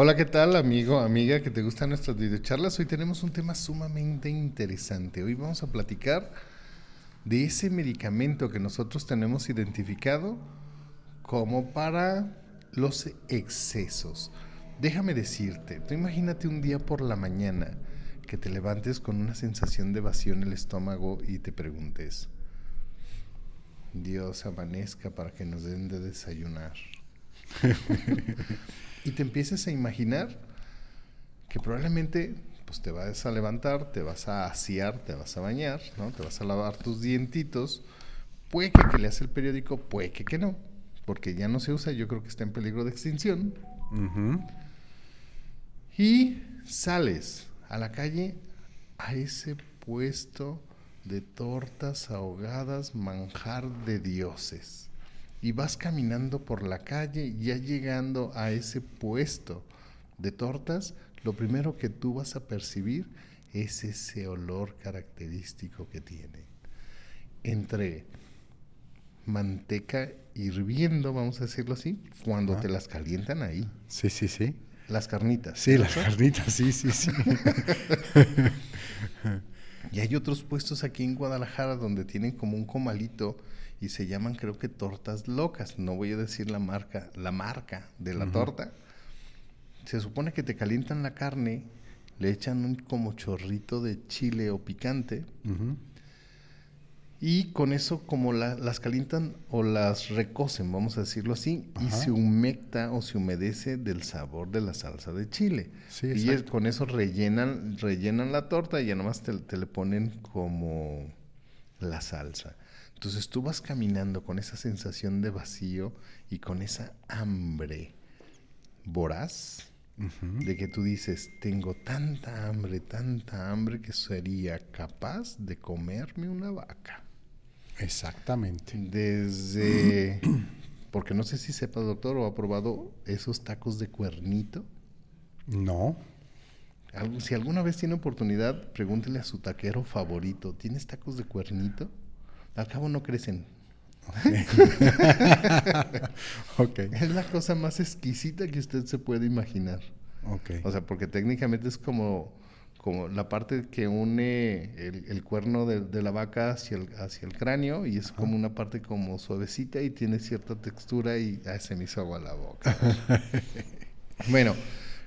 Hola, ¿qué tal, amigo, amiga, que te gustan nuestras videocharlas? Hoy tenemos un tema sumamente interesante. Hoy vamos a platicar de ese medicamento que nosotros tenemos identificado como para los excesos. Déjame decirte, tú imagínate un día por la mañana que te levantes con una sensación de vacío en el estómago y te preguntes, Dios amanezca para que nos den de desayunar. y te empieces a imaginar que probablemente pues te vas a levantar, te vas a asear, te vas a bañar, ¿no? Te vas a lavar tus dientitos. Puede que, que leas el periódico, puede que, que no, porque ya no se usa, yo creo que está en peligro de extinción. Y sales a la calle a ese puesto de tortas ahogadas, manjar de dioses y vas caminando por la calle, ya llegando a ese puesto de tortas, lo primero que tú vas a percibir es ese olor característico que tiene. Entre manteca hirviendo, vamos a decirlo así, cuando te las calientan ahí. Sí, sí, sí. Las carnitas. Sí, las carnitas, sí, sí, sí. y hay otros puestos aquí en Guadalajara donde tienen como un comalito y se llaman creo que tortas locas. No voy a decir la marca, la marca de la torta. Se supone que te calientan la carne, le echan un como chorrito de chile o picante. Y con eso, como las calientan o las recocen, vamos a decirlo así, y se humecta o se humedece del sabor de la salsa de chile. y con eso rellenan, rellenan la torta y ya nomás te, te le ponen como la salsa. Entonces tú vas caminando con esa sensación de vacío y con esa hambre voraz de que tú dices, tengo tanta hambre, tanta hambre que sería capaz de comerme una vaca. Exactamente. Desde, porque no sé si sepa doctor o ha probado esos tacos de cuernito. No. Si alguna vez tiene oportunidad, pregúntele a su taquero favorito, ¿tienes tacos de cuernito? Al cabo no crecen. Es la cosa más exquisita que usted se puede imaginar. O sea, porque técnicamente es como, como la parte que une el, cuerno de, la vaca hacia el, hacia el cráneo y es como una parte como suavecita y tiene cierta textura y ah, se me hizo agua la boca. bueno,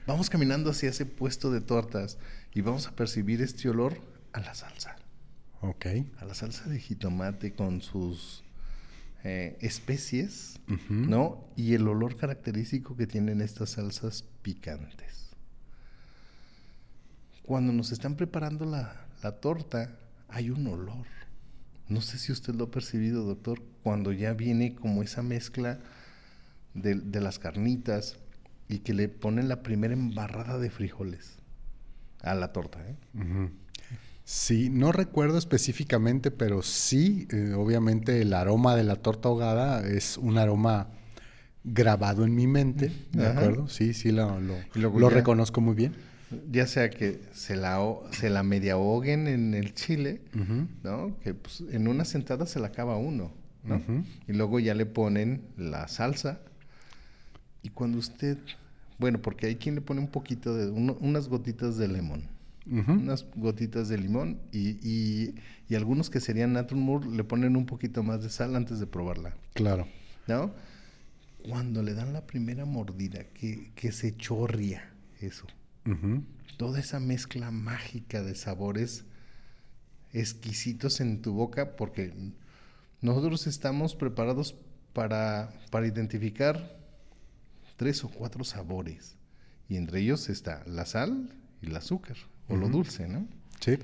vamos caminando hacia ese puesto de tortas y vamos a percibir este olor a la salsa. Ok. A la salsa de jitomate con sus eh, especies, ¿no? Y el olor característico que tienen estas salsas picantes. Cuando nos están preparando la, torta, hay un olor. No sé si usted lo ha percibido, doctor, cuando ya viene como esa mezcla de, las carnitas y que le ponen la primera embarrada de frijoles a la torta. ¿eh? Sí, no recuerdo específicamente, pero sí, eh, obviamente el aroma de la torta ahogada es un aroma grabado en mi mente, ¿de acuerdo? Sí, sí, lo, lo, reconozco muy bien. Ya sea que se la, se la media ahoguen en el chile, ¿no? Que pues, en una sentada se la acaba uno, ¿no? Y luego ya le ponen la salsa. Y cuando usted, bueno, porque hay quien le pone un poquito de, unas gotitas de limón unas gotitas de limón y, algunos que serían Natural le ponen un poquito más de sal antes de probarla. Claro. ¿No? Cuando le dan la primera mordida, que, se chorria eso. Toda esa mezcla mágica de sabores exquisitos en tu boca, porque nosotros estamos preparados para, para identificar tres o cuatro sabores. Y entre ellos está la sal y el azúcar o lo dulce, ¿no? Sí.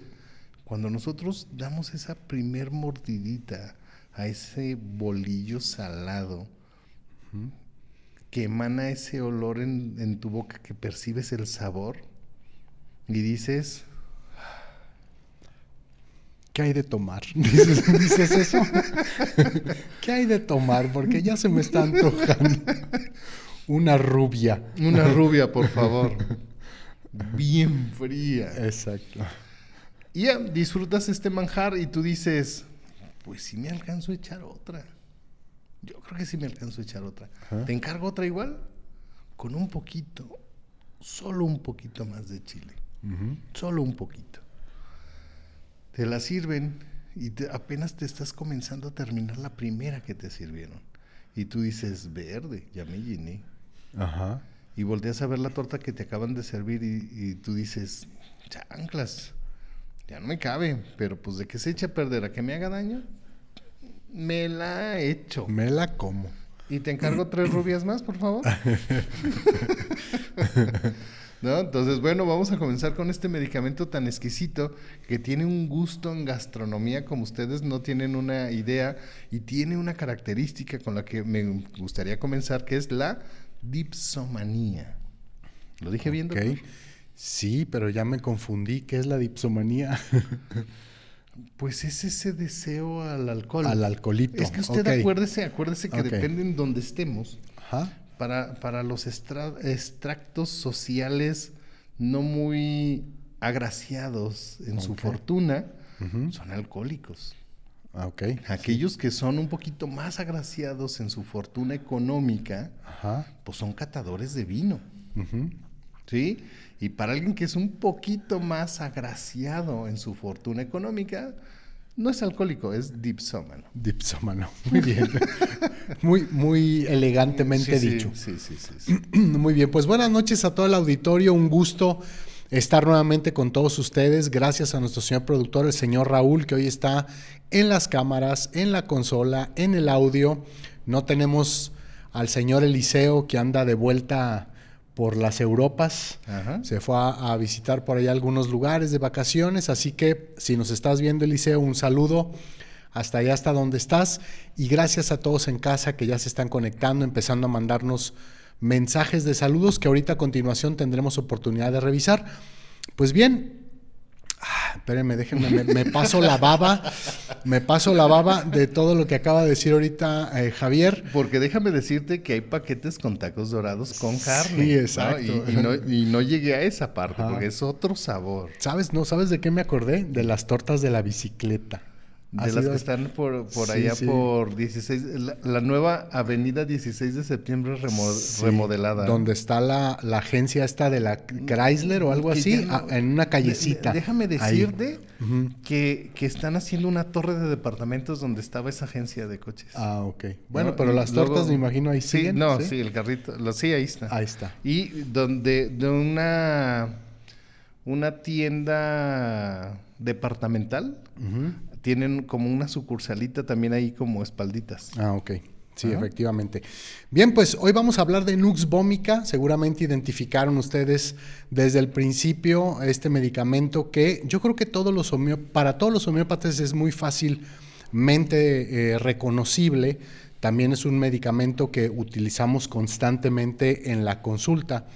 Cuando nosotros damos esa primer mordidita a ese bolillo salado, que emana ese olor en, tu boca, que percibes el sabor, y dices, ¿qué hay de tomar? ¿Dices, eso? ¿Qué hay de tomar? Porque ya se me está antojando. Una rubia. Una rubia, por favor bien fría. Exacto. Y ya disfrutas este manjar y tú dices, pues sí me alcanzo a echar otra. Yo creo que sí me alcanzo a echar otra. ¿Te encargo otra igual? Con un poquito solo un poquito más de chile. Solo un poquito. Te la sirven y apenas te estás comenzando a terminar la primera que te sirvieron. Y tú dices, verde, ya me llené. Ajá. Y volteas a ver la torta que te acaban de servir y, y tú dices, chanclas, ya no me cabe, pero pues de que se eche a perder a que me haga daño, me la he hecho. Me la como. ¿Y te encargo tres rubias más, por favor? ¿No? Entonces, bueno, vamos a comenzar con este medicamento tan exquisito que tiene un gusto en gastronomía como ustedes no tienen una idea y tiene una característica con la que me gustaría comenzar, que es la dipsomanía. ¿Lo dije bien, doctor? Sí, pero ya me confundí. ¿Qué es la dipsomanía? Pues es ese deseo al alcohol. Al alcoholito. Es que usted acuérdese, acuérdese que depende en donde estemos. Para, para los extractos sociales no muy agraciados en su fortuna, son alcohólicos. Ah, Aquellos que son un poquito más agraciados en su fortuna económica, pues son catadores de vino. ¿Sí? Y para alguien que es un poquito más agraciado en su fortuna económica, no es alcohólico, es dipsómano. Dipsómano, muy bien. muy, muy elegantemente dicho. Sí, sí, sí, Muy bien, pues buenas noches a todo el auditorio, un gusto estar nuevamente con todos ustedes. Gracias a nuestro señor productor, el señor Raúl, que hoy está en las cámaras, en la consola, en el audio. No tenemos al señor Eliseo que anda de vuelta por las Europas, se fue a, visitar por ahí algunos lugares de vacaciones, así que si nos estás viendo Eliseo, un saludo. Hasta allá, hasta donde estás, y gracias a todos en casa que ya se están conectando, empezando a mandarnos mensajes de saludos que ahorita a continuación tendremos oportunidad de revisar. Pues bien, Ah, espérenme, déjenme, me, paso la baba, me paso la baba de todo lo que acaba de decir ahorita eh, Javier. Porque déjame decirte que hay paquetes con tacos dorados con carne. Sí, exacto. Y, no, llegué a esa parte, porque es otro sabor. ¿Sabes? ¿No sabes de qué me acordé? De las tortas de la bicicleta. De las que están por, por allá por 16, la, nueva avenida 16 de septiembre remodelada. Donde está la, agencia esta de la Chrysler o algo así, en una callecita. déjame decirte que, están haciendo una torre de departamentos donde estaba esa agencia de coches. Ah, ok. Bueno, pero las tortas me imagino ahí sí. No, sí, el carrito, lo, sí, ahí está. Ahí está. Y donde de una, una tienda departamental tienen como una sucursalita también ahí como espalditas. Ah, ok. Sí, efectivamente. Bien, pues hoy vamos a hablar de Nux vomica. Seguramente identificaron ustedes desde el principio este medicamento que yo creo que todos los para todos los homeópatas es muy fácilmente eh, reconocible. También es un medicamento que utilizamos constantemente en la consulta.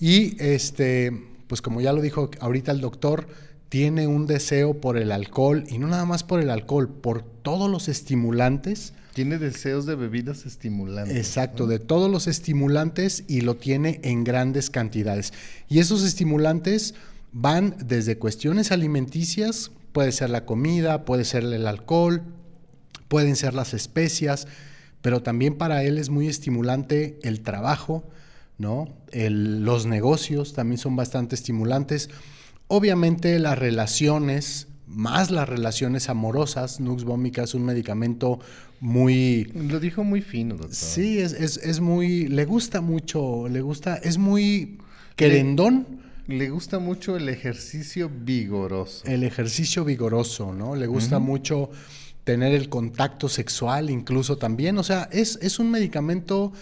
Y este, pues como ya lo dijo ahorita el doctor, tiene un deseo por el alcohol y no nada más por el alcohol, por todos los estimulantes. Tiene deseos de bebidas estimulantes. Exacto, de todos los estimulantes y lo tiene en grandes cantidades. Y esos estimulantes van desde cuestiones alimenticias, puede ser la comida, puede ser el alcohol, pueden ser las especias, pero también para él es muy estimulante el trabajo, ¿no? los negocios también son bastante estimulantes. Obviamente las relaciones, más las relaciones amorosas, Nux Vomica es un medicamento muy... Lo dijo muy fino, doctor. Sí, es, es, muy... Le gusta mucho, le gusta... Es muy querendón. Le, gusta mucho el ejercicio vigoroso. El ejercicio vigoroso, ¿no? Le gusta mucho tener el contacto sexual incluso también. O sea, es, es un medicamento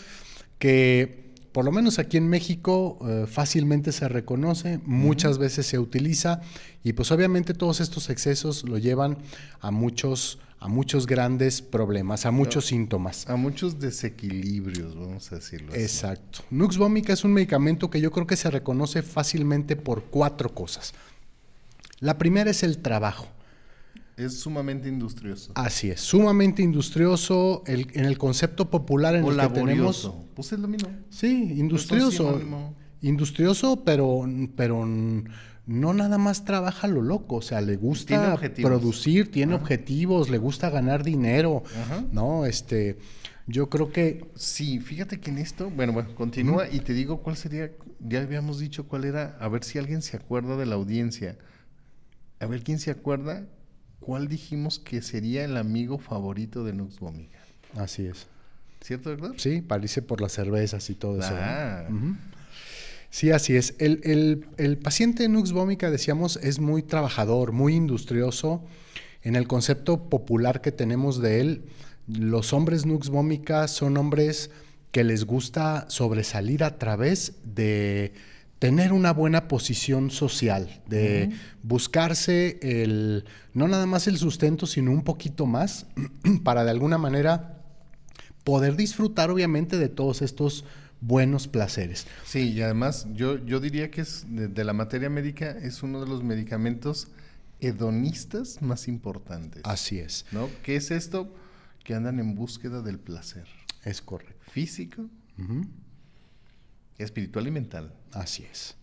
que por lo menos aquí en México eh, fácilmente se reconoce, muchas veces se utiliza y pues obviamente todos estos excesos lo llevan a muchos a muchos grandes problemas, a muchos síntomas. A muchos desequilibrios, vamos a decirlo así. Exacto. Nux vomica es un medicamento que yo creo que se reconoce fácilmente por cuatro cosas. La primera es el trabajo. Es sumamente industrioso. Así es, sumamente industrioso en el concepto popular en el que tenemos. Pues es lo mismo. Sí, industrioso. industrioso, pero, pero no nada más trabaja lo loco, o sea, le gusta producir, tiene objetivos, le gusta ganar dinero, ¿no? Este, yo creo que... Sí, fíjate que en esto, bueno, bueno, continúa y te digo cuál sería ya habíamos dicho cuál era, a ver si alguien se acuerda de la audiencia. A ver quién se acuerda cuál dijimos que sería el amigo favorito de Nux Vomica. Así es. ¿Cierto, verdad? Sí, parece por las cervezas y todo eso. Ah. Sí, así es. El, el, paciente Nux Vomica, decíamos, es muy trabajador, muy industrioso. En el concepto popular que tenemos de él, los hombres Nux Vomica son hombres que les gusta sobresalir a través de tener una buena posición social, de buscarse el, no nada más el sustento, sino un poquito más, para de alguna manera poder disfrutar obviamente de todos estos buenos placeres. Sí, y además yo, yo diría que es de, la materia médica es uno de los medicamentos hedonistas más importantes. Así es. ¿No? ¿Qué es esto? Que andan en búsqueda del placer. Es correcto. Físico, espiritual y mental. Así es.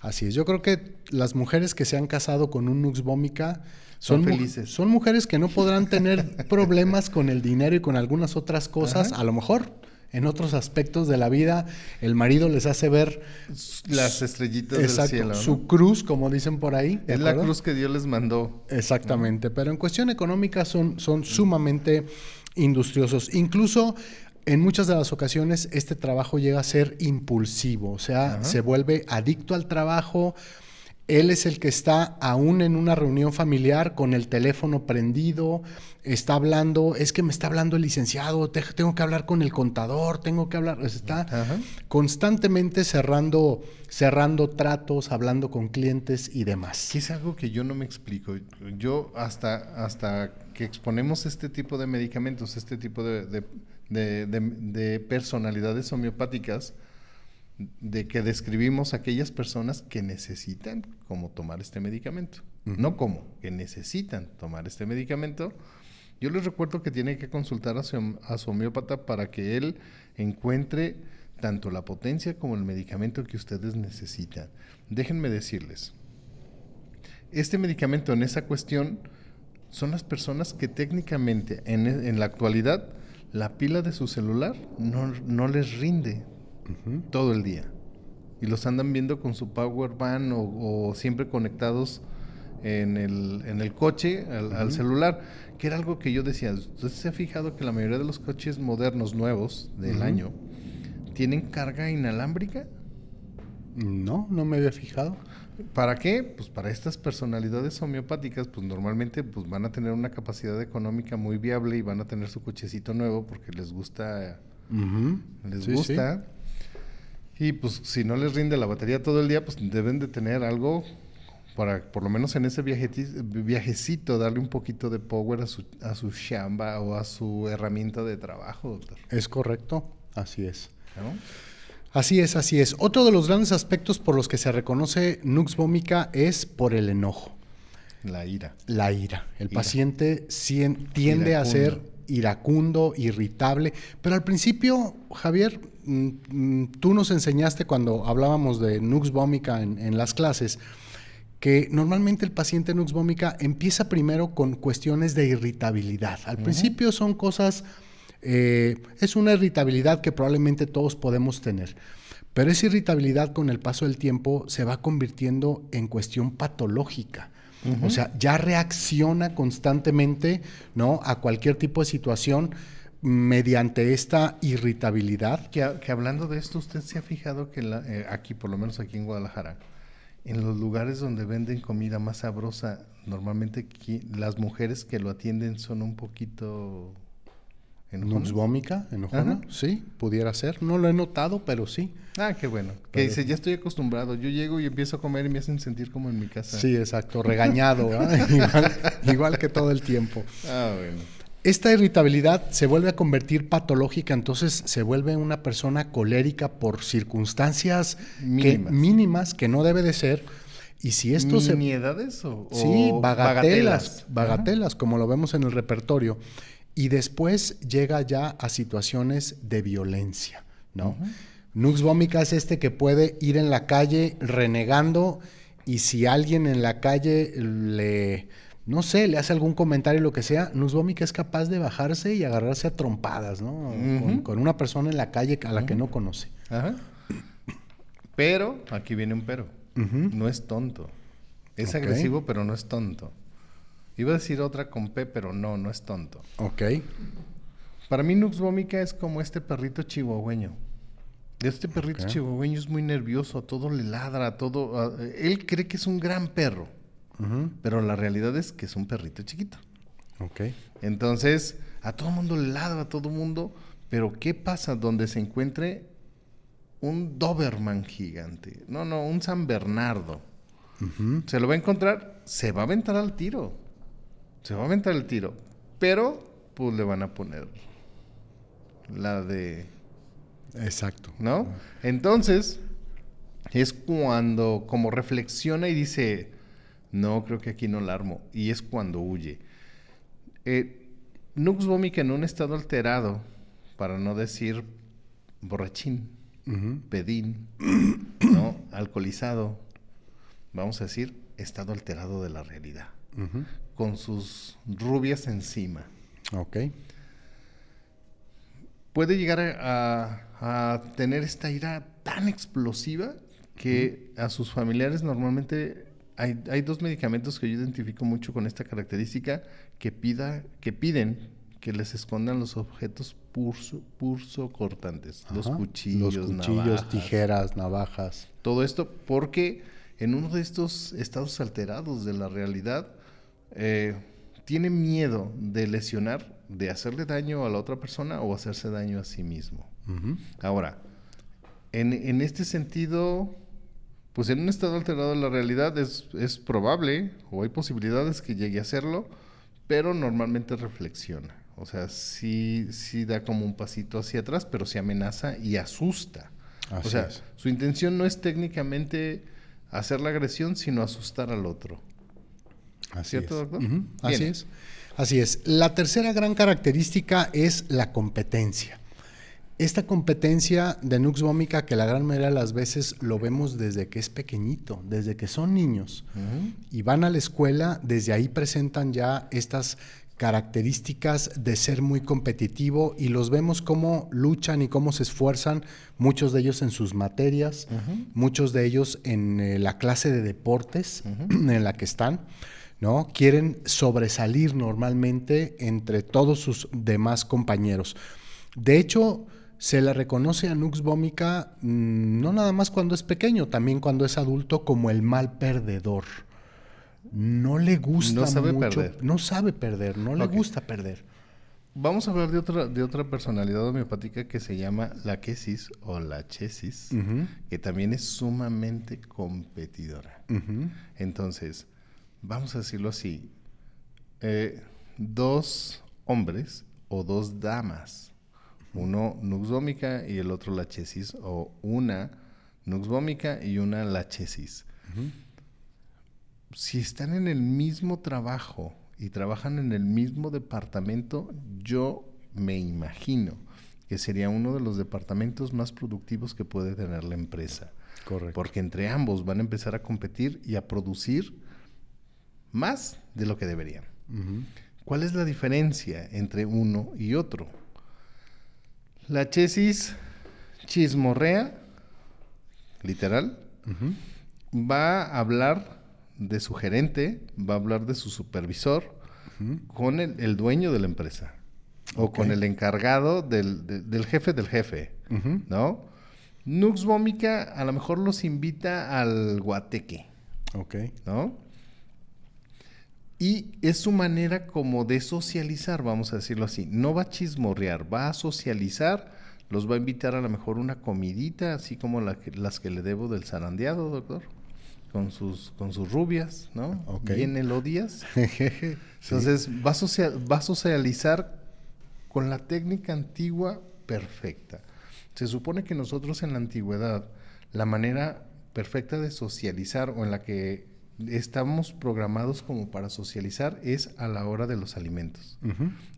Así es. Yo creo que las mujeres que se han casado con un Nux Vómica son, felices. Son mujeres que no podrán tener problemas con el dinero y con algunas otras cosas. A lo mejor en otros aspectos de la vida el marido les hace ver las estrellitas del cielo. Su cruz, como dicen por ahí. Es la cruz que Dios les mandó. Exactamente. Pero en cuestión económica son, son sumamente industriosos. Incluso en muchas de las ocasiones este trabajo llega a ser impulsivo, o sea, se vuelve adicto al trabajo. Él es el que está aún en una reunión familiar con el teléfono prendido, está hablando, es que me está hablando el licenciado, tengo que hablar con el contador, tengo que hablar, está constantemente cerrando, cerrando tratos, hablando con clientes y demás. Es algo que yo no me explico. Yo hasta, hasta que exponemos este tipo de medicamentos, este tipo de de, personalidades homeopáticas de que describimos aquellas personas que necesitan como tomar este medicamento. No como, que necesitan tomar este medicamento. Yo les recuerdo que tiene que consultar a su, a su homeópata para que él encuentre tanto la potencia como el medicamento que ustedes necesitan. Déjenme decirles, este medicamento en esa cuestión son las personas que técnicamente en, en la actualidad la pila de su celular no, les rinde todo el día. Y los andan viendo con su power van o, siempre conectados en el, en el coche al, celular, que era algo que yo decía. ¿Usted se ha fijado que la mayoría de los coches modernos nuevos del año tienen carga inalámbrica? No, no me había fijado. ¿Para qué? Pues para estas personalidades homeopáticas, pues normalmente pues van a tener una capacidad económica muy viable y van a tener su cochecito nuevo porque les gusta, les gusta. Y pues si no les rinde la batería todo el día, pues deben de tener algo para por lo menos en ese viajecito darle un poquito de power a su, a su chamba o a su herramienta de trabajo, doctor. Es correcto, así es. Así es, así es. Otro de los grandes aspectos por los que se reconoce Nux vomica es por el enojo. La ira. La ira. El paciente tiende a ser iracundo, irritable, pero al principio, Javier, mm, mm, tú nos enseñaste cuando hablábamos de Nux vomica en, las clases, que normalmente el paciente Nux vomica empieza primero con cuestiones de irritabilidad. Al principio son cosas eh, es una irritabilidad que probablemente todos podemos tener. Pero esa irritabilidad con el paso del tiempo se va convirtiendo en cuestión patológica. O sea, ya reacciona constantemente ¿no? a cualquier tipo de situación mediante esta irritabilidad. Que, hablando de esto, usted se ha fijado que eh, aquí, por lo menos aquí en Guadalajara, en los lugares donde venden comida más sabrosa, normalmente las mujeres que lo atienden son un poquito Nuxvómica, enojona, sí, pudiera ser. No lo he notado, pero sí. Ah, qué bueno. Que dice, ya estoy acostumbrado. Yo llego y empiezo a comer y me hacen sentir como en mi casa. Sí, exacto, regañado, igual, que todo el tiempo. Ah, bueno. Esta irritabilidad se vuelve a convertir patológica, entonces se vuelve una persona colérica por circunstancias mínimas que, no debe de ser. Y si esto se... o, Sí, bagatelas, bagatelas, como lo vemos en el repertorio y después llega ya a situaciones de violencia, ¿no? Nux vómica es este que puede ir en la calle renegando y si alguien en la calle le, no sé, le hace algún comentario lo que sea, Nux vómica es capaz de bajarse y agarrarse a trompadas, ¿no? con, una persona en la calle a la que no conoce. Pero, aquí viene un pero. No es tonto. Es agresivo, pero no es tonto. Iba a decir otra con P, pero no, no es tonto. Ok. Para mí Nux Vomica es como este perrito chihuahueño. Este perrito chihuahueño es muy nervioso, a todo le ladra, a todo... él cree que es un gran perro, pero la realidad es que es un perrito chiquito. Ok. Entonces, a todo mundo le ladra, a todo mundo, pero ¿qué pasa donde se encuentre un Doberman gigante? No, no, un San Bernardo. Se lo va a encontrar, se va a aventar al tiro. Se va a aventar el tiro. Pero, pues le van a poner la de. Exacto. ¿No? Entonces, es cuando, como reflexiona y dice, no, creo que aquí no la armo. Y es cuando huye. Eh, Nux Vomica en un estado alterado, para no decir borrachín, pedín, ¿no? alcoholizado, vamos a decir, estado alterado de la realidad con sus rubias encima. Ok. Puede llegar a, tener esta ira tan explosiva que a sus familiares normalmente hay, dos medicamentos que yo identifico mucho con esta característica que, pida, que piden que les escondan los objetos purso, purso cortantes, los cuchillos, los cuchillos tijeras, navajas. Todo esto porque en uno de estos estados alterados de la realidad, eh, tiene miedo de lesionar, de hacerle daño a la otra persona o hacerse daño a sí mismo. Ahora, en, este sentido, pues en un estado alterado de la realidad es, es, probable o hay posibilidades que llegue a hacerlo, pero normalmente reflexiona. O sea, sí, sí da como un pasito hacia atrás, pero se amenaza y asusta. o sea, su intención no es técnicamente hacer la agresión, sino asustar al otro. Así es. Así es. Así es. La tercera gran característica es la competencia. Esta competencia de Nux Vomica, que la gran mayoría de las veces lo vemos desde que es pequeñito, desde que son niños y van a la escuela, desde ahí presentan ya estas características de ser muy competitivo y los vemos cómo luchan y cómo se esfuerzan, muchos de ellos en sus materias, muchos de ellos en eh, la clase de deportes en la que están. ¿No? Quieren sobresalir normalmente entre todos sus demás compañeros. De hecho, se le reconoce a Nux Vomica mm, no nada más cuando es pequeño, también cuando es adulto como el mal perdedor. No le gusta no sabe perder. no sabe perder, no le gusta perder. Vamos a hablar de otra, de otra personalidad homeopática que se llama la quesis o la chesis, que también es sumamente competidora. Entonces, vamos a decirlo así, eh, dos hombres o dos damas, uno nuxvómica y el otro lachesis, o una nuxvómica y una lachesis. Si están en el mismo trabajo y trabajan en el mismo departamento, yo me imagino que sería uno de los departamentos más productivos que puede tener la empresa. Correcto. Porque entre ambos van a empezar a competir y a producir más de lo que deberían. ¿Cuál es la diferencia entre uno y otro? La chesis chismorrea, literal, va a hablar de su gerente, va a hablar de su supervisor con el, dueño de la empresa o con el encargado del, jefe del jefe, ¿no? Nux Vómica a lo mejor los invita al guateque. Ok. ¿No? Y es su manera como de socializar, vamos a decirlo así. No va a chismorrear, va a socializar, los va a invitar a lo mejor una comidita, así como las que le debo del zarandeado, doctor, con sus, con sus rubias, ¿no? Bien elodias. Entonces va, va a socializar con la técnica antigua perfecta. Se supone que nosotros en la antigüedad, la manera perfecta de socializar o en la que estamos programados como para socializar es a la hora de los alimentos.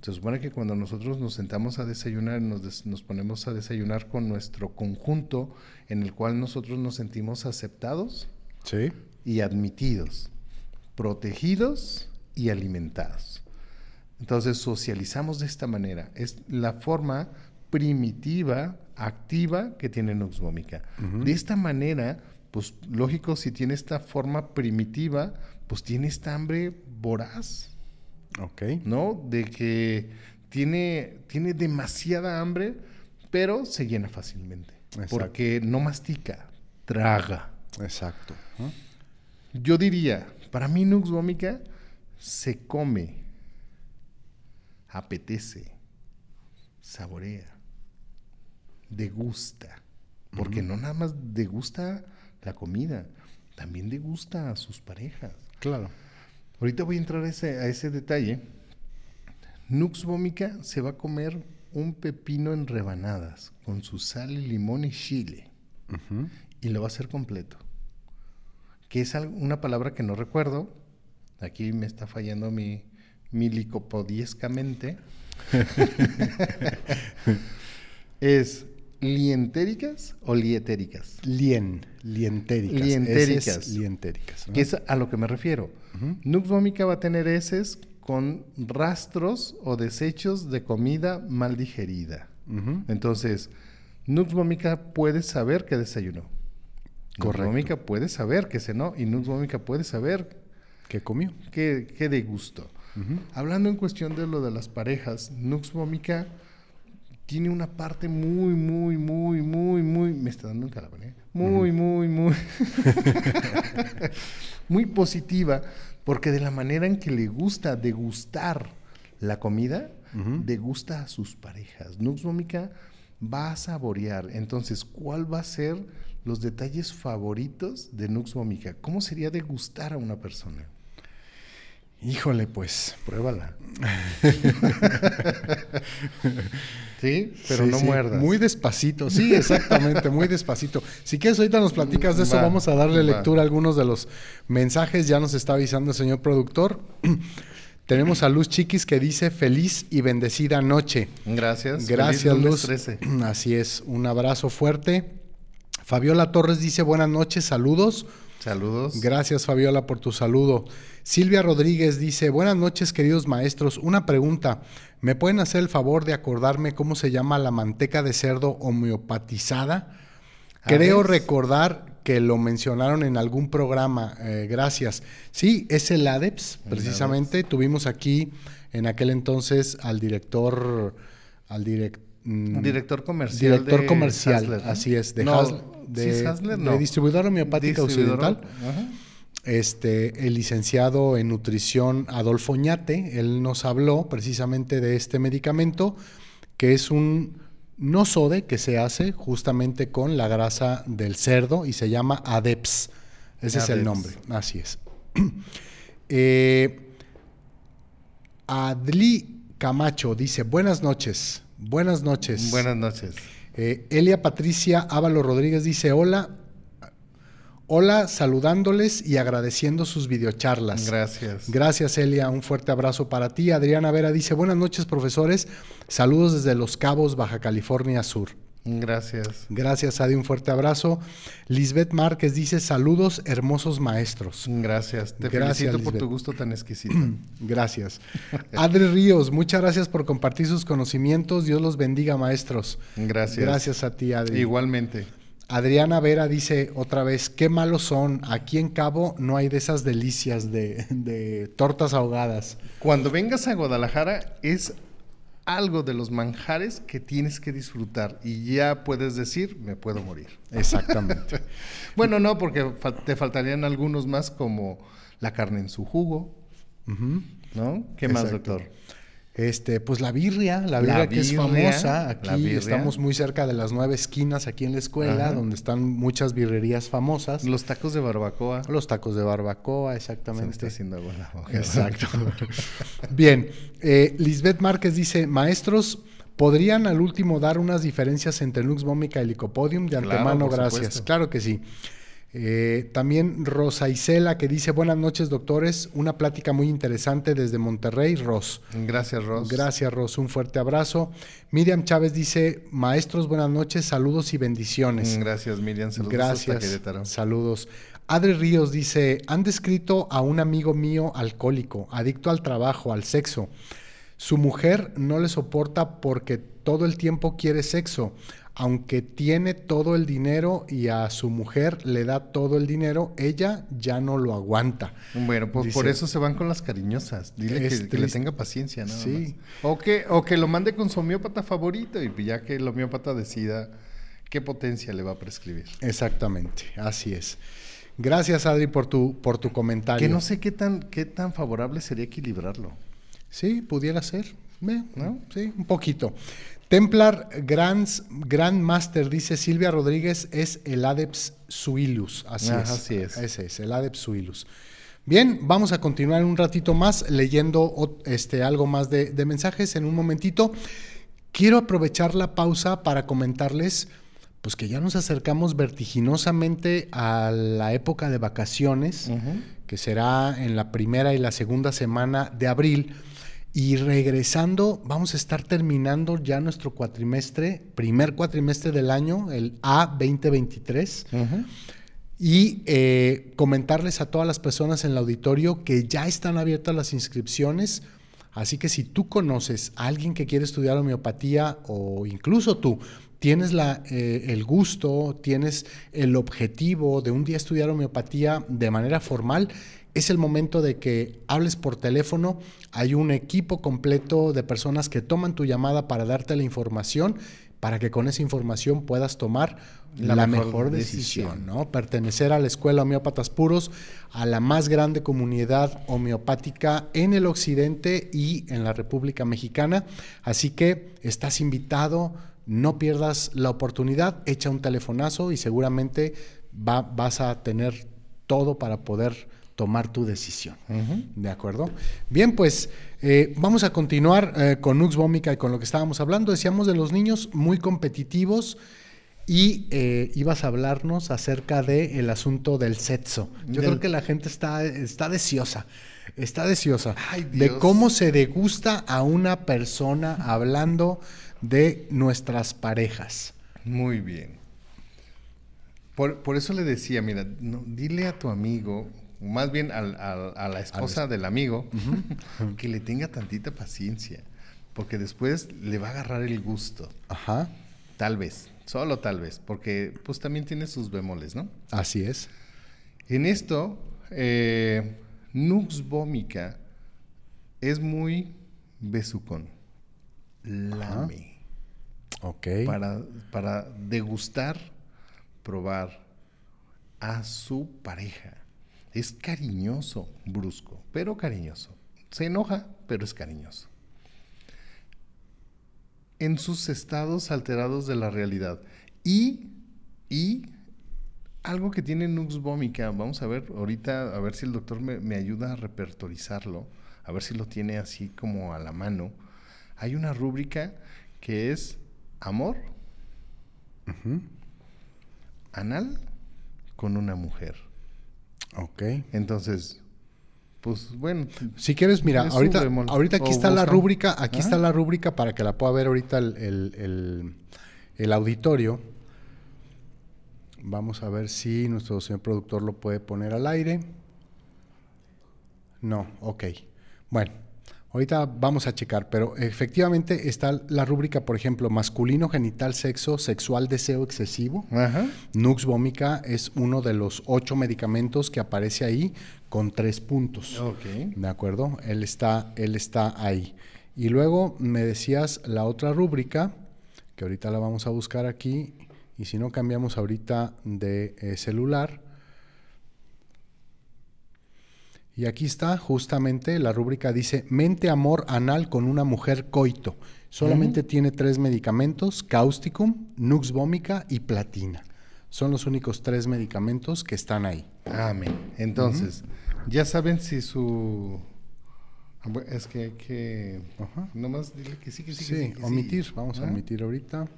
Se supone que cuando nosotros nos sentamos a desayunar, nos, nos, ponemos a desayunar con nuestro conjunto en el cual nosotros nos sentimos aceptados y admitidos, protegidos y alimentados. Entonces socializamos de esta manera. Es la forma primitiva, activa que tiene Nux vomica. De esta manera, pues lógico, si tiene esta forma primitiva, pues tiene esta hambre voraz. Ok. ¿No? De que tiene, tiene demasiada hambre, pero se llena fácilmente. Porque no mastica, traga. Exacto. Yo diría, para mí Nux vomica se come, apetece, saborea, degusta. Porque no nada más degusta la comida, también degusta a sus parejas. Claro. Ahorita voy a entrar a ese, a ese detalle. Nux vomica se va a comer un pepino en rebanadas con su sal, limón y chile. Y lo va a hacer completo. Que es una palabra que no recuerdo. Aquí me está fallando mi, mi licopodiescamente. es lientéricas o lietéricas? Lien, lientéricas. Lientéricas. lientéricas. Que es a lo que me refiero. Nux vomica va a tener heces con rastros o desechos de comida mal digerida. Entonces, Nux vomica puede saber que desayunó. Correcto. Puede saber que cenó y Nux vomica puede saber que comió. Que, que degustó. Hablando en cuestión de lo de las parejas, Nux vomica tiene una parte muy, muy, muy, muy, muy, me está dando un calambre, ¿eh? muy, muy, muy, muy positiva, porque de la manera en que le gusta degustar la comida, degusta a sus parejas. Nux Vomica va a saborear. Entonces, ¿cuál va a ser los detalles favoritos de Nux Vomica? ¿Cómo sería degustar a una persona? Híjole, pues, pruébala. sí, pero no muerdas. Muy despacito, sí, exactamente, muy despacito. Si quieres, ahorita nos platicas de eso, vamos a darle lectura a algunos de los mensajes. Ya nos está avisando el señor productor. Tenemos a Luz Chiquis que dice feliz y bendecida noche. Gracias. Gracias, Luz. Así es, un abrazo fuerte. Fabiola Torres dice buenas noches, saludos. Saludos. Gracias, Fabiola, por tu saludo. Silvia Rodríguez dice, buenas noches, queridos maestros. Una pregunta, ¿me pueden hacer el favor de acordarme cómo se llama la manteca de cerdo homeopatizada? Creo recordar que lo mencionaron en algún programa. Eh, gracias. Sí, es el ADEPS, precisamente. Tuvimos aquí en aquel entonces al director, al mm, director comercial. Director comercial, así es, de de, distribuidor homeopática occidental. Este, el licenciado en nutrición Adolfo Ñate, él nos habló precisamente de este medicamento, que es un no sode que se hace justamente con la grasa del cerdo y se llama ADEPS. Ese es el nombre, así es. eh, Adli Camacho dice, buenas noches, buenas noches. Buenas noches. Eh, Elia Patricia Ávalo Rodríguez dice, hola, hola, saludándoles y agradeciendo sus videocharlas. Gracias. Gracias, Elia, un fuerte abrazo para ti. Adriana Vera dice, buenas noches, profesores, saludos desde Los Cabos, Baja California Sur. Gracias. Gracias, Adi, un fuerte abrazo. Lisbeth Márquez dice, saludos, hermosos maestros. Gracias, te felicito por tu gusto tan exquisito. gracias. Adri Ríos, muchas gracias por compartir sus conocimientos. Dios los bendiga, maestros. Gracias. Gracias a ti, Adri. Igualmente. Adriana Vera dice otra vez, qué malos son. Aquí en Cabo no hay de esas delicias de, de tortas ahogadas. Cuando vengas a Guadalajara es algo de los manjares que tienes que disfrutar y ya puedes decir, me puedo morir. Exactamente. bueno, no, porque te faltarían algunos más como la carne en su jugo, ¿no? ¿Qué más, doctor? Este, pues la birria, la birria, que es famosa. Aquí estamos muy cerca de las nueve esquinas aquí en la escuela, donde están muchas birrerías famosas. Los tacos de barbacoa. Los tacos de barbacoa, exactamente. Se está haciendo buena Exacto. Bien, eh, Lisbeth Márquez dice, maestros, ¿podrían al último dar unas diferencias entre Lux Vómica y Licopodium? De antemano, gracias. Claro que sí. Eh, también Rosa Isela que dice, buenas noches doctores, una plática muy interesante desde Monterrey, Ros. Gracias, Ros. Gracias, Ros, un fuerte abrazo. Miriam Chávez dice, maestros, buenas noches, saludos y bendiciones. Gracias, Miriam, saludos. Gracias, saludos. Adri Ríos dice, han descrito a un amigo mío alcohólico, adicto al trabajo, al sexo. Su mujer no le soporta porque todo el tiempo quiere sexo aunque tiene todo el dinero y a su mujer le da todo el dinero, ella ya no lo aguanta. Bueno, pues por eso se van con las cariñosas. Dile que, le tenga paciencia, ¿no? Sí. O que, o que lo mande con su homeópata favorito y ya que el homeópata decida qué potencia le va a prescribir. Exactamente, así es. Gracias, Adri, por tu, por tu comentario. Que no sé qué tan, qué tan favorable sería equilibrarlo. Sí, pudiera ser. ¿no? Sí, un poquito. Templar Grand Master, dice Silvia Rodríguez, es el Adeps Suilus. Así es. Así es. Ese es, el Adeps Suilus. Bien, vamos a continuar un ratito más leyendo este, algo más de, de mensajes en un momentito. Quiero aprovechar la pausa para comentarles pues que ya nos acercamos vertiginosamente a la época de vacaciones, que será en la primera y la segunda semana de abril. Y regresando, vamos a estar terminando ya nuestro cuatrimestre, primer cuatrimestre del año, el A2023. Y eh, comentarles a todas las personas en el auditorio que ya están abiertas las inscripciones. Así que si tú conoces a alguien que quiere estudiar homeopatía o incluso tú tienes la, eh, el gusto, tienes el objetivo de un día estudiar homeopatía de manera formal, es el momento de que hables por teléfono. Hay un equipo completo de personas que toman tu llamada para darte la información, para que con esa información puedas tomar la, mejor, decisión, ¿no? Pertenecer a la Escuela Homeópatas Puros, a la más grande comunidad homeopática en el occidente y en la República Mexicana. Así que estás invitado, no pierdas la oportunidad, echa un telefonazo y seguramente vas a tener todo para poder tomar tu decisión. ¿De acuerdo? Bien, pues eh, vamos a continuar eh, con Nux Vómica y con lo que estábamos hablando. Decíamos de los niños muy competitivos y eh, ibas a hablarnos acerca del el asunto del sexo. Yo creo que la gente está, está deseosa. Está deseosa de cómo se degusta a una persona hablando de nuestras parejas. Muy bien. Por, eso le decía, mira, dile a tu amigo más bien a la esposa del amigo, que le tenga tantita paciencia, porque después le va a agarrar el gusto. Ajá. Tal vez, solo tal vez, porque pues también tiene sus bemoles, ¿no? Así es. En esto, eh, Nux Vómica es muy besucón. Lame. Ok. Para, para degustar, probar a su pareja. Es cariñoso, brusco, pero cariñoso. Se enoja, pero es cariñoso. En sus estados alterados de la realidad. Y, y algo que tiene Nux Vómica, vamos a ver ahorita, a ver si el doctor me, ayuda a repertorizarlo, a ver si lo tiene así como a la mano. Hay una rúbrica que es amor, anal con una mujer. Ok. Entonces, pues bueno. Si quieres, mira, ahorita, ahorita aquí está la rúbrica, aquí está la rúbrica para que la pueda ver ahorita el, auditorio. Vamos a ver si nuestro señor productor lo puede poner al aire. No, ok. Bueno, Ahorita vamos a checar, pero efectivamente está la rúbrica, por ejemplo, masculino, genital, sexo, sexual, deseo excesivo. Nux vómica es uno de los ocho medicamentos que aparece ahí con tres puntos. ¿De acuerdo? Él está, él está ahí. Y luego me decías la otra rúbrica, que ahorita la vamos a buscar aquí, y si no cambiamos ahorita de eh, celular, y aquí está justamente la rúbrica dice mente amor anal con una mujer coito. Solamente tiene tres medicamentos, causticum, nux vómica y platina. Son los únicos tres medicamentos que están ahí. Amén. Entonces, ya saben si su... Es que hay que... Nomás dile que sí, que sí, sí. omitir. Vamos a omitir ahorita.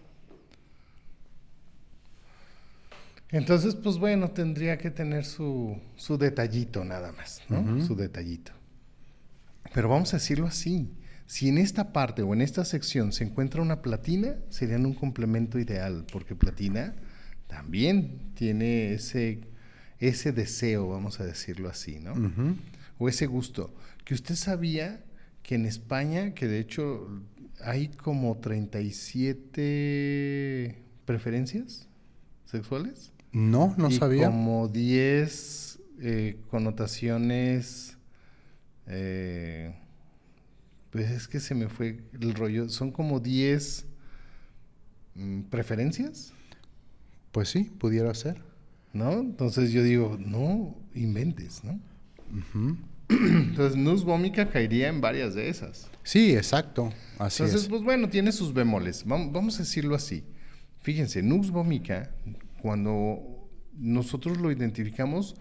Entonces, pues bueno, tendría que tener su, su detallito nada más, ¿no? Su detallito. Pero vamos a decirlo así. Si en esta parte o en esta sección se encuentra una platina, serían un complemento ideal, porque platina también tiene ese, ese deseo, vamos a decirlo así, ¿no? O ese gusto. Que usted sabía que en España, que de hecho hay como 37 preferencias sexuales. No, no y sabía. Como 10 eh, connotaciones. Eh, pues es que se me fue el rollo. Son como 10 mm, preferencias. Pues sí, pudiera ser. ¿No? Entonces yo digo, no inventes, ¿no? Entonces, Nus Vómica caería en varias de esas. Sí, exacto. Así Entonces, pues bueno, tiene sus bemoles. Vamos, a decirlo así. Fíjense, Nux Vómica, cuando nosotros lo identificamos,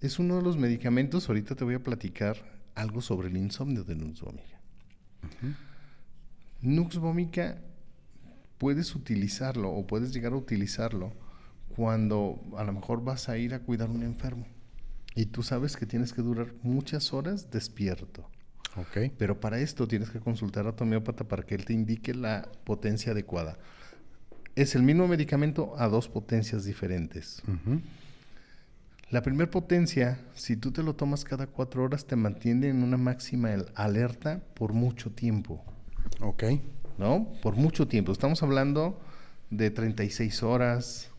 es uno de los medicamentos. Ahorita te voy a platicar algo sobre el insomnio de Nux Vómica. Nux Vómica puedes utilizarlo o puedes llegar a utilizarlo cuando a lo mejor vas a ir a cuidar a un enfermo y tú sabes que tienes que durar muchas horas despierto. Okay. Pero para esto tienes que consultar a tu homeópata para que él te indique la potencia adecuada. Es el mismo medicamento a dos potencias diferentes. La primera potencia, si tú te lo tomas cada cuatro horas, te mantiene en una máxima alerta por mucho tiempo. Ok. ¿No? Por mucho tiempo. Estamos hablando de 36 horas,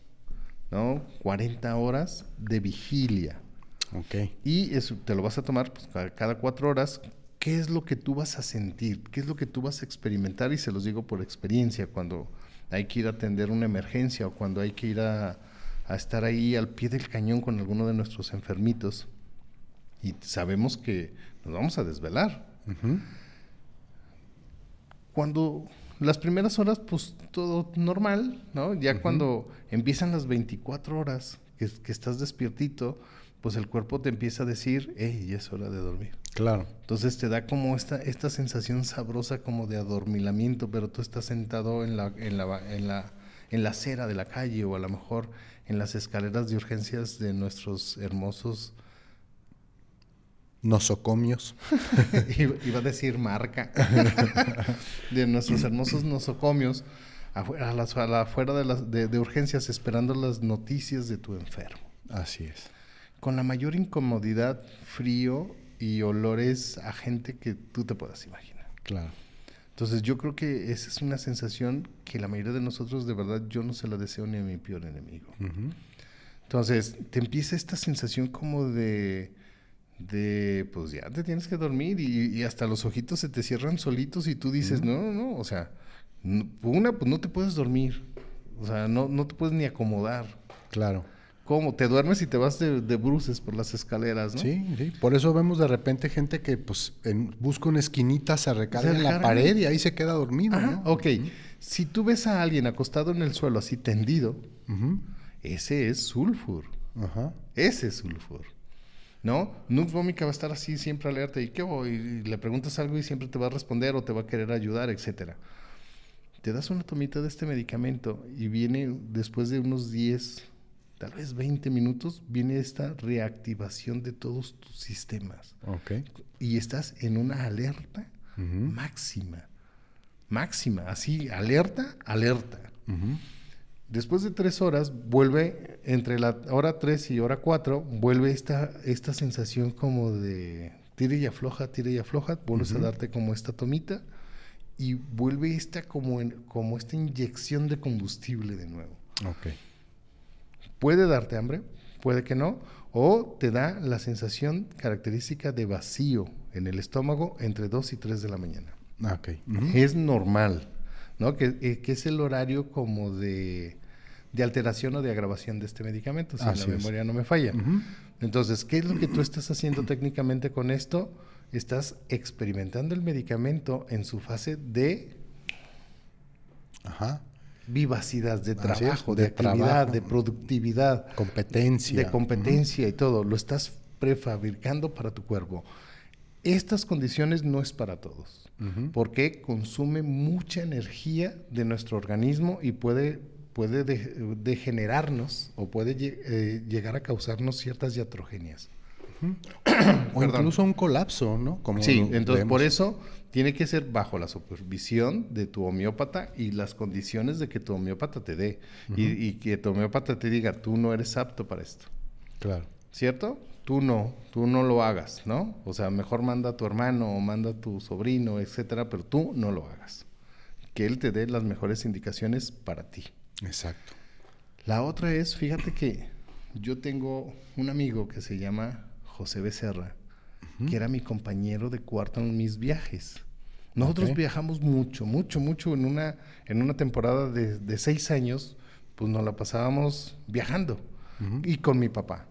¿no? 40 horas de vigilia. Ok. Y eso te lo vas a tomar pues, cada, cuatro horas. ¿Qué es lo que tú vas a sentir? ¿Qué es lo que tú vas a experimentar? Y se los digo por experiencia, cuando hay que ir a atender una emergencia o cuando hay que ir a, estar ahí al pie del cañón con alguno de nuestros enfermitos. Y sabemos que nos vamos a desvelar. Cuando las primeras horas, pues todo normal, ¿no? Ya cuando empiezan las 24 horas que, que, estás despiertito, pues el cuerpo te empieza a decir, hey, ya es hora de dormir. Claro. Entonces te da como esta, esta sensación sabrosa como de adormilamiento, pero tú estás sentado en la, en la, en la, en la acera de la calle o a lo mejor en las escaleras de urgencias de nuestros hermosos nosocomios. Iba a decir marca. de nuestros hermosos nosocomios afuera, afuera de, las, de urgencias esperando las noticias de tu enfermo. Así es con la mayor incomodidad, frío y olores a gente que tú te puedas imaginar. Claro. Entonces yo creo que esa es una sensación que la mayoría de nosotros de verdad yo no se la deseo ni a mi peor enemigo. Entonces te empieza esta sensación como de, de, pues ya te tienes que dormir y, hasta los ojitos se te cierran solitos y tú dices, no, no, no, o sea, una, pues no te puedes dormir, o sea, no, no te puedes ni acomodar. Claro. ¿Cómo? Te duermes y te vas de, bruces por las escaleras, ¿no? Sí, sí. Por eso vemos de repente gente que pues busca una esquinita, se recarga en la pared y ahí se queda dormido, ¿no? Ok. Si tú ves a alguien acostado en el suelo así tendido, ese es sulfur. Ajá. Ese es sulfur. ¿No? Nux Vómica va a estar así siempre alerta y ¿qué voy? Y le preguntas algo y siempre te va a responder o te va a querer ayudar, etcétera. Te das una tomita de este medicamento y viene después de unos 10 tal vez 20 minutos, viene esta reactivación de todos tus sistemas. Okay. Y estás en una alerta máxima. Máxima, así, alerta, alerta. Después de tres horas, vuelve, entre la hora 3 y hora 4, vuelve esta, esta sensación como de tira y afloja, tira y afloja, vuelves a darte como esta tomita y vuelve esta como, como esta inyección de combustible de nuevo. Okay. Puede darte hambre, puede que no, o te da la sensación característica de vacío en el estómago entre 2 y 3 de la mañana. Ah, okay. Es normal, ¿no? Que, eh, que, es el horario como de, de, alteración o de agravación de este medicamento, si la memoria no me falla. Entonces, ¿qué es lo que tú estás haciendo técnicamente con esto? Estás experimentando el medicamento en su fase de Ajá vivacidad de trabajo, de, actividad, de productividad, competencia, de competencia y todo, lo estás prefabricando para tu cuerpo. Estas condiciones no es para todos, porque consume mucha energía de nuestro organismo y puede, puede degenerarnos o puede eh, llegar a causarnos ciertas iatrogenias. o incluso un colapso, ¿no? Como sí, entonces por eso tiene que ser bajo la supervisión de tu homeópata y las condiciones de que tu homeópata te dé. y, que tu homeópata te diga, tú no eres apto para esto. Claro. ¿Cierto? Tú no, tú no lo hagas, ¿no? O sea, mejor manda a tu hermano o manda a tu sobrino, etcétera, pero tú no lo hagas. que él te dé las mejores indicaciones para ti. Exacto. La otra es, fíjate que yo tengo un amigo que se llama José Becerra, que era mi compañero de cuarto en mis viajes. Nosotros viajamos mucho, mucho, mucho en una, en una temporada de, seis años, pues nos la pasábamos viajando y con mi papá.